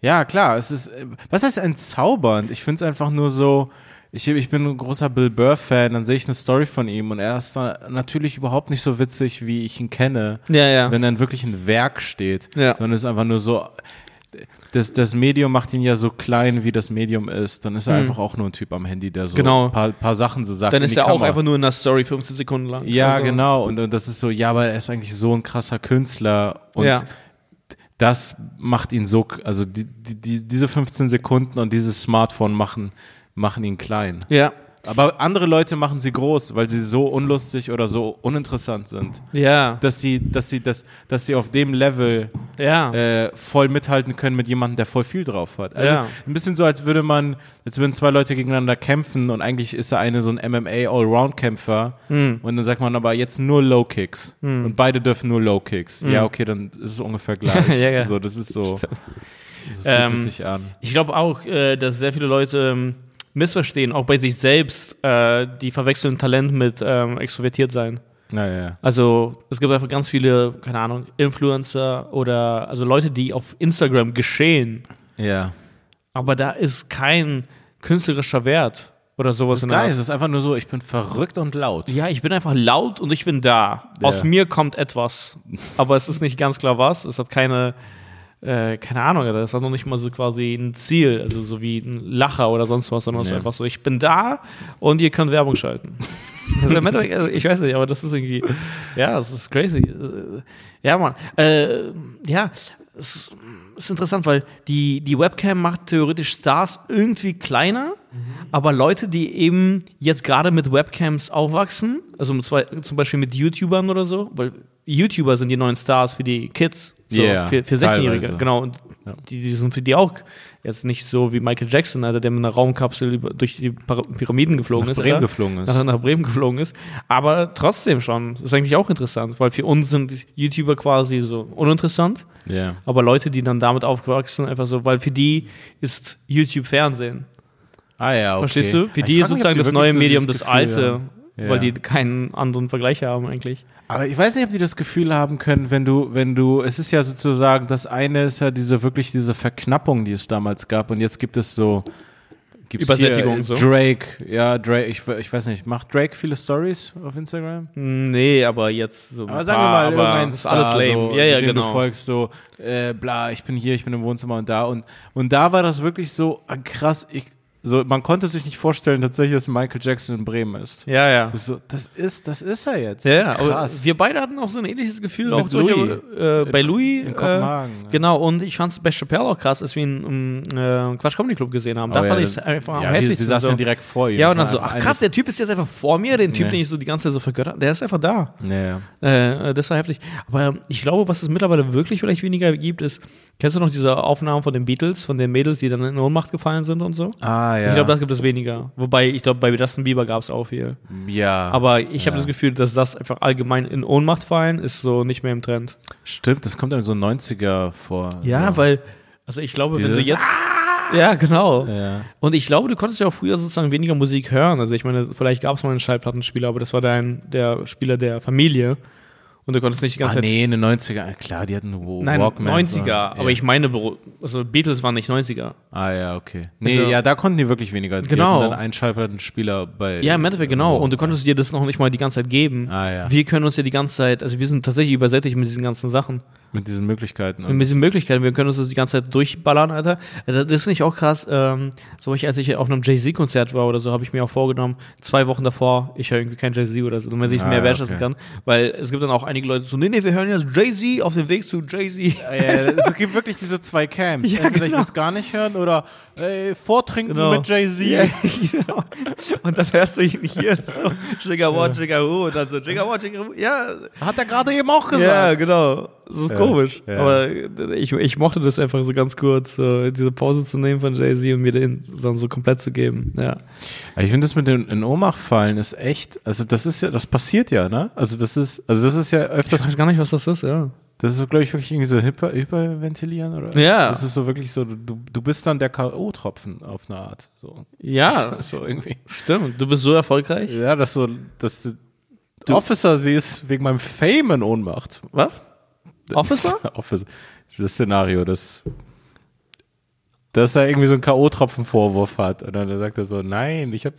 ja klar, es ist, äh, was heißt entzaubernd? Ich finde es einfach nur so, ich, ich bin ein großer Bill Burr-Fan, dann sehe ich eine Story von ihm und er ist natürlich überhaupt nicht so witzig, wie ich ihn kenne. Ja, ja. Wenn dann wirklich ein Werk steht, Ja. sondern ist einfach nur so, das, das Medium macht ihn ja so klein, wie das Medium ist. Dann ist er einfach auch nur ein Typ am Handy, der so. Genau. ein paar, paar Sachen so sagt. Dann ist er auch Kamera. einfach nur in der Story 15 Sekunden lang. Ja, Also, genau. Und, und das ist so, ja, aber er ist eigentlich so ein krasser Künstler. Und Ja. das macht ihn so, also die, die, diese 15 Sekunden und dieses Smartphone machen, machen ihn klein. Ja, Aber andere Leute machen sie groß, weil sie so unlustig oder so uninteressant sind, ja, dass sie, dass sie, dass, dass sie auf dem Level ja. äh, voll mithalten können mit jemandem, der voll viel drauf hat. Also Ja. ein bisschen so, als würde man, als würden zwei Leute gegeneinander kämpfen und eigentlich ist der eine so ein MMA Allround-Kämpfer Hm. und dann sagt man aber jetzt nur Low Kicks und beide dürfen nur Low Kicks. Ja, okay, dann ist es ungefähr gleich. Hm. (laughs) Ja, ja. So, das ist so. So fühlt Ähm, sich an. Ich glaube auch, äh, dass sehr viele Leute ähm, missverstehen, auch bei sich selbst, äh, die verwechseln Talent mit ähm, extrovertiert sein. Naja. Also es gibt einfach ganz viele, keine Ahnung, Influencer oder also Leute, die auf Instagram geschehen, Ja. aber da ist kein künstlerischer Wert oder sowas Das ist in der geil. Es ist einfach nur so, ich bin verrückt und laut. Ja, ich bin einfach laut und ich bin da. Aus Ja. mir kommt etwas. Aber es ist nicht ganz klar was. Es hat keine, äh, keine Ahnung, das hat noch nicht mal so quasi ein Ziel, also so wie ein Lacher oder sonst was, sondern es ist Ja. einfach so, ich bin da und ihr könnt Werbung schalten. (laughs) Also also ich weiß nicht, aber das ist irgendwie, ja, es ist crazy. Äh, Ja, Mann. Äh, ja, es ist interessant, weil die, die Webcam macht theoretisch Stars irgendwie kleiner, aber Leute, die eben jetzt gerade mit Webcams aufwachsen, also mit zwei, zum Beispiel mit YouTubern oder so, weil YouTuber sind die neuen Stars für die Kids, so, Yeah, für, für 16-Jährige, teilweise. genau. Und die, die sind für die auch jetzt nicht so wie Michael Jackson, Alter, der mit einer Raumkapsel über, durch die Pyramiden geflogen Nach ist. Bremen geflogen ist. Nach, nach Bremen geflogen ist. Aber trotzdem schon. Das ist eigentlich auch interessant, weil für uns sind YouTuber quasi so uninteressant. Ja. Aber Leute, die dann damit aufgewachsen, einfach so, weil für die ist YouTube Fernsehen. Ah ja, okay. Verstehst du? Für die ist sozusagen das neue so Medium dieses das alte, haben. Ja. weil die keinen anderen Vergleich haben eigentlich. Aber ich weiß nicht, ob die das Gefühl haben können, wenn du, wenn du, es ist ja sozusagen, das eine ist ja diese wirklich diese Verknappung, die es damals gab, und jetzt gibt es so gibt's Übersättigung, hier, so. Drake, ja, Drake, ich, ich weiß nicht, macht Drake viele Stories auf Instagram? Nee, aber jetzt so. ein Aber sagen wir mal, irgendein ist Star, alles lame. So, ja, ja, dem genau. du folgst, so, äh, bla, ich bin hier, ich bin im Wohnzimmer und da. Und, und da war das wirklich so ah, krass, ich, so, man konnte sich nicht vorstellen, tatsächlich, dass Michael Jackson in Bremen ist. Ja, ja. Das, ist so, das ist, das ist er jetzt. Ja, ja, krass. wir beide hatten auch so ein ähnliches Gefühl, Mit auch Louis. äh, bei Louis. in äh, Kopenhagen, ja. Genau, und ich fand es bei Chappelle auch krass, als wir ihn im äh, Quatsch Comedy Club gesehen haben. Da Oh ja, fand ich es einfach am ja, wir, wir heftigsten. saßen so. ja direkt vor ihm. ja, und dann so, ach krass, der Typ ist jetzt einfach vor mir, den Typ, Nee. den ich so die ganze Zeit so vergöttert, der ist einfach da. Ja, ja. Äh, das war heftig. Aber ich glaube, was es mittlerweile wirklich vielleicht weniger gibt, ist, kennst du noch diese Aufnahmen von den Beatles, von den Mädels, die dann in Ohnmacht gefallen sind und so? Ah, ja. Ich glaube, das gibt es weniger. Wobei, ich glaube, bei Justin Bieber gab es auch viel. ja. Aber ich habe Ja. das Gefühl, dass das einfach allgemein in Ohnmacht fallen ist so nicht mehr im Trend. Stimmt, das kommt dann so 90er vor. Ja, weil, also ich glaube, wenn du Dieses jetzt. Ja, genau. Ja. Und ich glaube, du konntest ja auch früher sozusagen weniger Musik hören. Also ich meine, vielleicht gab es mal einen Schallplattenspieler, aber das war dein, der Spieler der Familie. Und du konntest nicht die ganze ah, Zeit. nee, eine 90er. Klar, die hatten Wo- Nein, Walkmans. 90er. Ja. Aber ich meine, also Beatles waren nicht 90er. Ah, ja, okay. Nee, Also- ja, da konnten die wirklich weniger. Die Genau. hatten dann einschaltenden Spieler bei. Ja, im Endeffekt genau. Und du konntest dir das noch nicht mal die ganze Zeit geben. Ah, ja. Wir können uns ja die ganze Zeit, also wir sind tatsächlich übersättigt mit diesen ganzen Sachen. Mit diesen Möglichkeiten. Mit diesen Möglichkeiten, wir können uns das die ganze Zeit durchballern, Alter. Also Das finde ich auch krass. Ähm, so ich, als ich auf einem Jay-Z-Konzert war oder so, habe ich mir auch vorgenommen, zwei Wochen davor, ich höre irgendwie kein Jay-Z oder so, damit ich es Ah, mehr ja, wertschätzen okay. kann. Weil es gibt dann auch einige Leute so, nee, nee, wir hören jetzt Jay-Z auf dem Weg zu Jay-Z. Ja, ja, (laughs) es gibt wirklich diese zwei Camps. Ja, Entweder ich genau. will es gar nicht hören oder ey, vortrinken Genau. mit Jay-Z. Ja, (laughs) genau. Und dann hörst du ihn hier so, Jigga What, Jigga Who, und dann so, Jigga What, Jigga Who. Ja, Hat er gerade eben auch gesagt. Ja, genau. Das ist Ja, komisch. ja. Aber ich, ich mochte das einfach so ganz kurz, so diese Pause zu nehmen von Jay-Z und mir den dann so komplett zu geben. Ja. Ich finde das mit den in Ohnmacht fallen ist echt, also das ist ja, das passiert ja, ne? Also das ist, also das ist ja Ich öfters, weiß gar nicht, was das ist, ja. das ist so, glaube ich, wirklich irgendwie so hyper, hyperventilieren oder? Ja. Das ist so wirklich so, du, du bist dann der K.O.-Tropfen auf eine Art. So. Ja, (laughs) So irgendwie. stimmt. Du bist so erfolgreich. Ja, das so, dass du, Officer siehst wegen meinem Fame in Ohnmacht. Was? Officer? Officer. Das Szenario, das, dass er irgendwie so einen K.O.-Tropfen-Vorwurf hat. Und dann sagt er so, nein, ich habe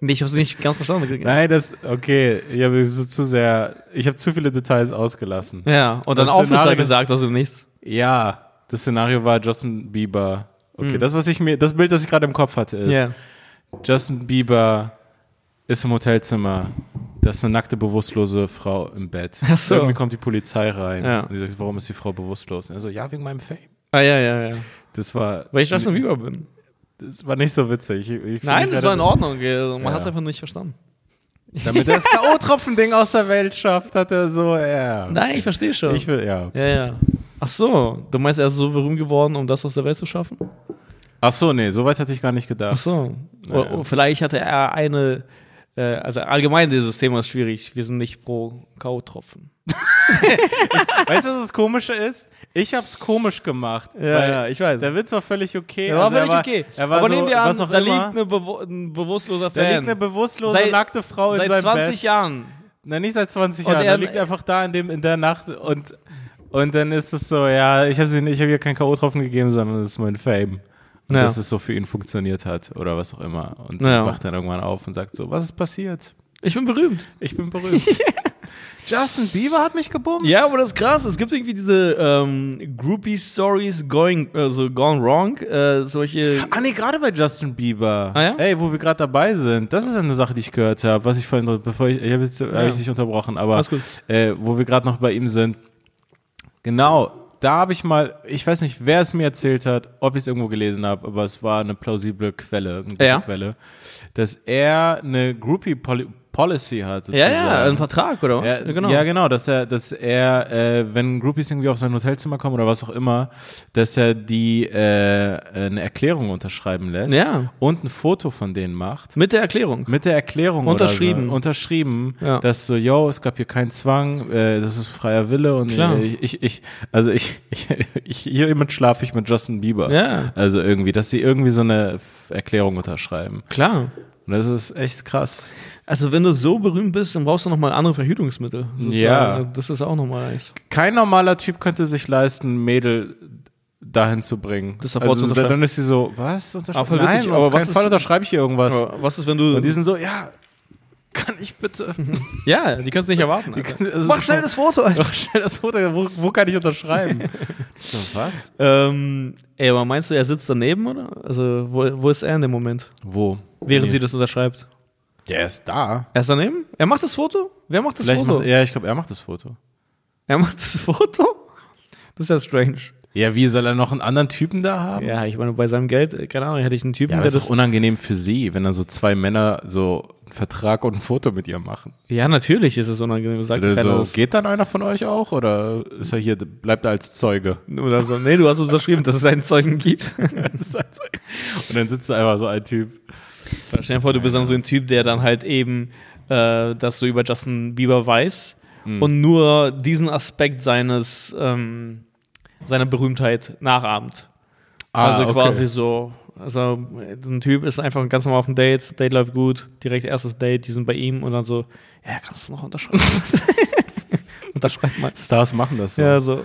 Nee, ich hab's nicht ganz verstanden. Nein, das, okay, ich habe so zu sehr, ich habe zu viele Details ausgelassen. Ja, und dann Officer Szenario- gesagt aus dem Nichts. Ja, das Szenario war Justin Bieber. Okay, das, was ich mir, das Bild, das ich gerade im Kopf hatte, ist, Ja. Justin Bieber ist im Hotelzimmer, da ist eine nackte, bewusstlose Frau im Bett. Ach so. Irgendwie kommt die Polizei rein Ja. und die sagt, warum ist die Frau bewusstlos? Und er so, ja, wegen meinem Fame. Ah, ja, ja, ja. Das war, Weil ich Justin Bieber bin. das war nicht so witzig. Ich, ich Nein, das war in Ordnung. Man Ja. hat's einfach nicht verstanden. Damit er das (laughs) K.O.-Tropfen-Ding aus der Welt schafft, hat er so, ja. Nein, ich verstehe schon. Ich will, ja. ja, ja. Ach so, du meinst, er ist so berühmt geworden, um das aus der Welt zu schaffen? Ach so, nee, so weit hatte ich gar nicht gedacht. Ach so. Naja. O- o- Vielleicht hatte er eine, also allgemein dieses Thema ist schwierig. Wir sind nicht pro K.O.-Tropfen. (laughs) Weißt du, was das Komische ist? Ich hab's komisch gemacht. Ja, weil ja, ich weiß. Der Witz war völlig okay. Der war Also völlig er okay. Er war Aber so, nehmen wir an, was auch da immer. liegt eine bewu ein bewusstloser Fan. da liegt eine bewusstlose, Seit- nackte Frau in seit seinem 20 Bett. Jahren. Nein, nicht seit 20 Und Jahren. er- Er liegt einfach da in, dem, in der Nacht und, und dann ist es so, ja, ich habe ich hab ihr kein K.O.-Tropfen gegeben, sondern das ist mein Fame. Ja. dass es so für ihn funktioniert hat oder was auch immer. Und Ja. wacht dann irgendwann auf und sagt so, was ist passiert? Ich bin berühmt. Ich bin berühmt. (laughs) Justin Bieber hat mich gebumst. Ja, aber das ist krass. Es gibt irgendwie diese ähm, Groupie-Stories going, also gone wrong. Äh, solche. Ah nee, gerade bei Justin Bieber. Ah, ja? Ey, wo wir gerade dabei sind. Das ist eine Sache, die ich gehört habe, was ich vorhin, bevor ich, ich habe jetzt hab ich dich unterbrochen, aber äh, wo wir gerade noch bei ihm sind. Genau, da habe ich mal, ich weiß nicht, wer es mir erzählt hat, ob ich es irgendwo gelesen habe, aber es war eine plausible Quelle, eine gute Ja. Quelle, dass er eine Groupie Poli Policy hat. Ja, Sozusagen. ja, ein Vertrag oder was? Ja, genau. ja, genau, dass er, dass er, äh, wenn Groupies irgendwie auf sein Hotelzimmer kommen oder was auch immer, dass er die äh, eine Erklärung unterschreiben lässt Ja. und ein Foto von denen macht. Mit der Erklärung. Mit der Erklärung Unterschrieben. So, unterschrieben, Ja. dass so, yo, es gab hier keinen Zwang, äh, das ist freier Wille und Klar. äh, ich, ich, also ich, (laughs) ich, ich hiermit schlafe ich mit Justin Bieber. Ja. Also irgendwie, dass sie irgendwie so eine Erklärung unterschreiben. Klar. Und das ist echt krass. Also wenn du so berühmt bist, dann brauchst du nochmal andere Verhütungsmittel. sozusagen. Ja. Das ist auch nochmal echt. kein normaler Typ könnte sich leisten, Mädel dahin zu bringen. Das also, unterschreiben. dann ist sie so, was? Unterschreiben? Aber voll Nein, witzig, auf aber was keinen ist- Fall unterschreibe ich hier irgendwas. Was ist, wenn du. Und die sind so, ja, kann ich bitte? (laughs) ja, die kannst du nicht erwarten. Also Mach schnell das Foto, Alter. Ach, stell das Foto, wo, wo kann ich unterschreiben? (laughs) so, was? Ähm, ey, aber meinst du, er sitzt daneben, oder? Also, wo, wo ist er in dem Moment? Wo? Während Nee. sie das unterschreibt. Der ist da. Er ist daneben? Er macht das Foto? Wer macht das Vielleicht Foto? macht, ja, ich glaube, er macht das Foto. Er macht das Foto? Das ist ja strange. Ja, wie soll er noch einen anderen Typen da haben? Ja, ich meine, bei seinem Geld, keine Ahnung, hätte ich einen Typen, Ja, aber der ist das. unangenehm für sie, wenn dann so zwei Männer so einen Vertrag und ein Foto mit ihr machen. Ja, natürlich ist es unangenehm. Sagt keiner so, geht dann einer von euch auch oder ist er hier, bleibt er als Zeuge? Oder so, nee, du hast unterschrieben, dass es einen Zeugen gibt. (laughs) und dann sitzt da einfach so ein Typ. Stell dir vor, du bist dann so ein Typ, der dann halt eben äh, das so über Justin Bieber weiß Hm. und nur diesen Aspekt seines ähm, seiner Berühmtheit nachahmt. also okay. quasi so, also so ein Typ ist einfach ganz normal auf dem Date, Date läuft gut, direkt erstes Date, die sind bei ihm und dann so, ja, kannst du es noch unterschreiben? (laughs) unterschreib mal. Stars machen das so. Ja, so.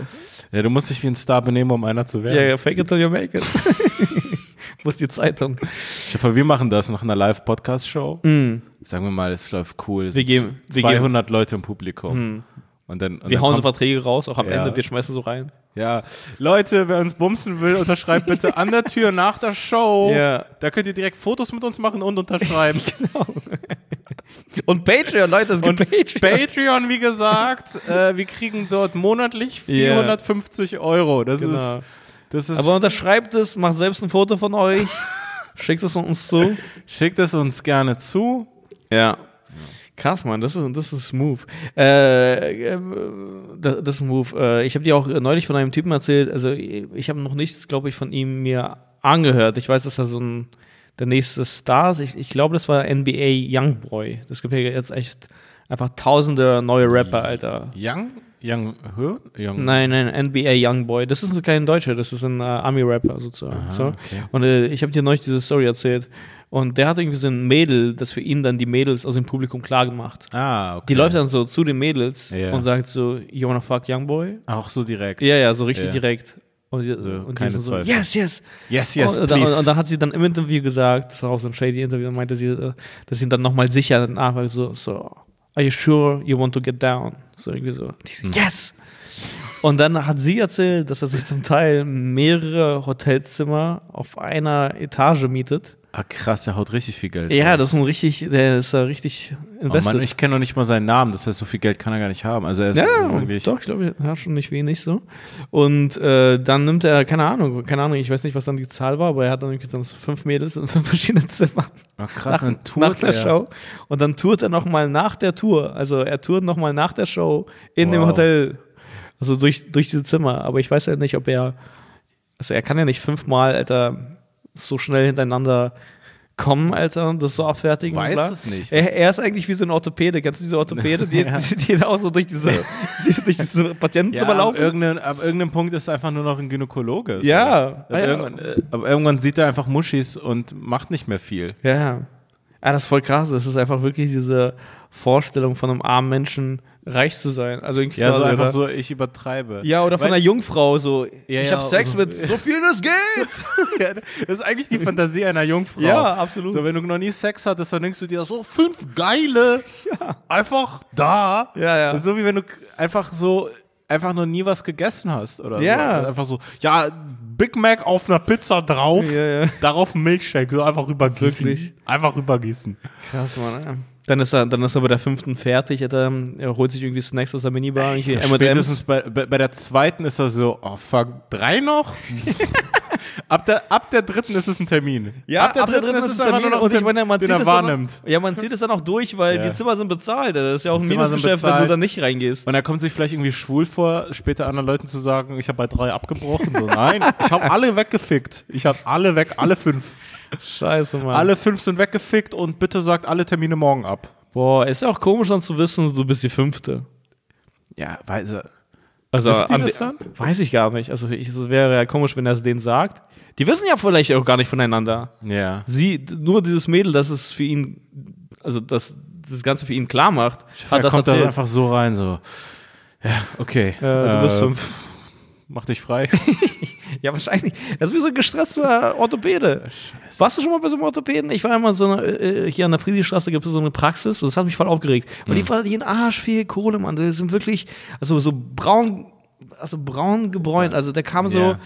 Ja, du musst dich wie ein Star benehmen, um einer zu werden. Ja, ja, fake it till you make it. (laughs) Wo ist die Zeitung? Stefan, wir machen das nach einer Live-Podcast-Show. Mm. Sagen wir mal, es läuft cool. Es Wir geben- wir 200 Leute im Publikum. Mm. Und dann, und Wir dann hauen so Verträge raus, auch am Ja. Ende, wir schmeißen so rein. Ja, Leute, wer uns bumsen will, unterschreibt bitte an der Tür nach der Show. (laughs) Ja. Da könnt ihr direkt Fotos mit uns machen und unterschreiben. (laughs) Und Patreon, Leute, es gibt Und Patreon. Patreon, wie gesagt, (laughs) äh, wir kriegen dort monatlich Ja. 450 Euro. Das Genau. ist, das ist, Aber unterschreibt es, macht selbst ein Foto von euch, schickt es uns zu. schickt es uns gerne zu. Ja. Krass, Mann, das ist, das ist smooth. Äh, äh, das, das ist smooth. Äh, ich habe dir auch neulich von einem Typen erzählt, also ich habe noch nichts, glaube ich, von ihm mir angehört. Ich weiß, dass er so ein der nächste Star ist. Ich, ich glaube, das war NBA Youngboy. Das gibt ja jetzt echt einfach tausende neue Rapper, Alter. Young? Young Hö? Young Nein, nein, NBA Youngboy. Das ist kein Deutscher, das ist ein äh, Army-Rapper sozusagen. so. okay. Und äh, ich habe dir neulich diese Story erzählt. Und der hat irgendwie so ein Mädel, das für ihn dann die Mädels aus dem Publikum klar gemacht. Ah, okay. Die läuft dann so zu den Mädels Ja. und sagt so, you wanna fuck Youngboy? Auch so direkt. Ja, ja, so richtig Ja. direkt. Und die, und keine die so, Zweifel. yes, yes. Yes, yes, und, dann, please. und dann hat sie dann im Interview gesagt, das war auch so ein shady Interview, dann meinte sie, äh, dass sie dann nochmal sicher nachfragt, so, so, are you sure you want to get down? So irgendwie so, so, Hm. yes! Und dann hat sie erzählt, dass er sich zum Teil mehrere Hotelzimmer auf einer Etage mietet. Ah, krass, der haut richtig viel Geld. Ja, raus. das ist ein richtig, der ist da richtig Oh invested. Mann, ich kenne noch nicht mal seinen Namen, das heißt, so viel Geld kann er gar nicht haben. Also er ist Ja, wirklich. doch, ich glaube, er hat schon nicht wenig so. Und äh, dann nimmt er, keine Ahnung, keine Ahnung, ich weiß nicht, was dann die Zahl war, aber er hat dann irgendwie so fünf Mädels in fünf (laughs) verschiedenen Zimmern Ah, krass, nach, dann tourt nach der er. Show. Und dann tourt er nochmal nach der Tour. Also er tourt nochmal nach der Show in dem Wow. Hotel. Also durch, durch diese Zimmer. Aber ich weiß ja nicht, ob er, also er kann ja nicht fünfmal, Alter, so schnell hintereinander kommen, Alter, und das so abfertigen. Weiß bla. es nicht. Er, er ist eigentlich wie so ein Orthopäde. Kennst du diese Orthopäde, die, (laughs) Ja. die, die da auch so durch diese, die, durch diese Patientenzimmer Ja, ab, laufen? irgendein, ab irgendeinem Punkt ist er einfach nur noch ein Gynäkologe. Ja. Ab, Ah, ja. irgendwann, äh, aber irgendwann sieht er einfach Muschis und macht nicht mehr viel. Ja, ja. Ja, das ist voll krass. Das ist einfach wirklich diese Vorstellung von einem armen Menschen, reich zu sein. Also irgendwie Ja, so einfach so, ich übertreibe. Ja, oder von Weil- einer Jungfrau so. Ja, ich ja, habe Sex mit (laughs) so viel es geht. (laughs) Ja, das ist eigentlich die Fantasie einer Jungfrau. Ja, absolut. So, wenn du noch nie Sex hattest, dann denkst du dir so, fünf geile, einfach da. Ja, ja. So wie wenn du einfach so, einfach noch nie was gegessen hast. Oder Ja. so. Einfach so, ja, Big Mac auf einer Pizza drauf, Ja, ja. darauf ein Milchshake, so einfach rübergießen. Wirklich? Einfach rübergießen. Krass, Mann. Dann ist er, dann ist er bei der fünften fertig. Alter. Er holt sich irgendwie Snacks aus der Minibar, Spätestens bei, bei, bei der zweiten ist er so, oh fuck, drei noch? (laughs) ab, der, ab der dritten ist es ein Termin. Ja, ab der dritten, ist es Termin nur noch und ein meine, man den zieht er wahrnimmt. Noch, ja, man zieht es dann auch durch, weil Ja. die Zimmer sind bezahlt. Das ist ja auch ein Minusgeschäft, wenn du da nicht reingehst. Und er kommt sich vielleicht irgendwie schwul vor, später anderen Leuten zu sagen, ich habe bei drei abgebrochen. So, nein, ich habe alle weggefickt. Ich habe alle weg, alle fünf. Scheiße, Mann. Alle fünf sind weggefickt und bitte sagt alle Termine morgen ab. Boah, ist ja auch komisch dann zu wissen, du bist die fünfte. Ja, weiß er. Also, am- das dann? weiß ich gar nicht. Also, ich, es wäre ja komisch, wenn er es denen sagt. Die wissen ja vielleicht auch gar nicht voneinander. Ja. Sie, nur dieses Mädel, das es für ihn, also das, das Ganze für ihn klar macht, Er hat das kommt da einfach so rein, so. Ja, okay. Äh, du bist Äh, fünf. Mach dich frei. (laughs) Ja, wahrscheinlich. Er ist wie so ein gestresster Orthopäde. Warst du schon mal bei so einem Orthopäden? Ich war immer so eine, äh, hier an der Friedrichstraße gibt es so eine Praxis und das hat mich voll aufgeregt. Weil die fordern jeden Arsch viel Kohle, Mann. Die sind wirklich, also so braun, also braun gebräunt. Also der kam so, Ja.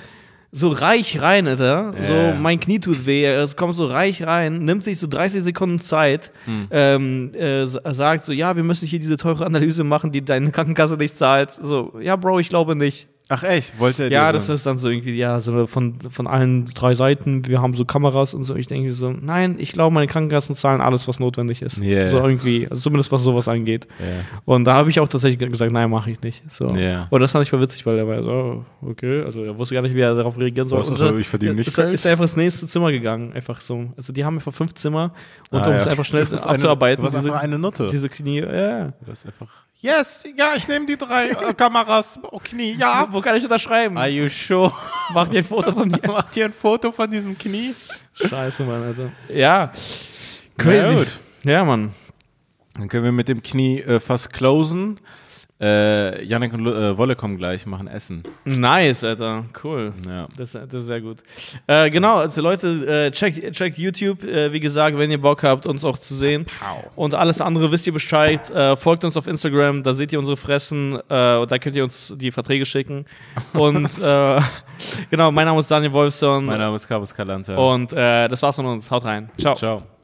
so reich rein, Alter. So, Ja. mein Knie tut weh. Es kommt so reich rein, nimmt sich so 30 Sekunden Zeit, ähm, äh, sagt so, ja, wir müssen hier diese teure Analyse machen, die deine Krankenkasse nicht zahlt. So, ja, Bro, ich glaube nicht. Ach echt, wollte er Ja, das so- ist dann so irgendwie, ja, so von, von allen drei Seiten, wir haben so Kameras und so. Ich denke so, nein, ich glaube, meine Krankenkassen zahlen alles, was notwendig ist. Yeah. So irgendwie, also zumindest was sowas angeht. Ja. Und da habe ich auch tatsächlich gesagt, nein, mache ich nicht. So. Ja. Und das fand ich voll witzig, weil er war so, oh, okay, also er wusste gar nicht, wie er darauf reagieren soll. Was, also, ich verdiene nicht ist, er- Geld? ist er einfach ins nächste Zimmer gegangen, einfach so. Also die haben einfach fünf Zimmer und Ah, um ja. es einfach schnell (laughs) bist eine- abzuarbeiten. du einfach eine Nutte. Diese Knie, ja. Das ist einfach. Yes, ja, ich nehme die drei äh, Kameras. Oh, Knie, ja. (laughs) Wo kann ich unterschreiben? Are you sure? Mach dir ein Foto von mir. (laughs) Macht hier ein Foto von diesem Knie? Scheiße, Mann, also. Ja. Crazy. gut. Ja, Mann. Dann können wir mit dem Knie äh, fast closen. Äh, Janik und äh, Wolle kommen gleich, machen Essen. Nice, Alter. Cool. Ja. Das, das ist sehr gut. Äh, genau, also Leute, äh, checkt, checkt YouTube. Äh, wie gesagt, wenn ihr Bock habt, uns auch zu sehen. Und alles andere wisst ihr Bescheid. Äh, folgt uns auf Instagram, da seht ihr unsere Fressen. Äh, und da könnt ihr uns die Verträge schicken. (laughs) Und (laughs) genau, mein Name ist Daniel Wolfson. Mein Name ist Carlos Calante. Und das war's von uns. Haut rein. Ciao. Ciao.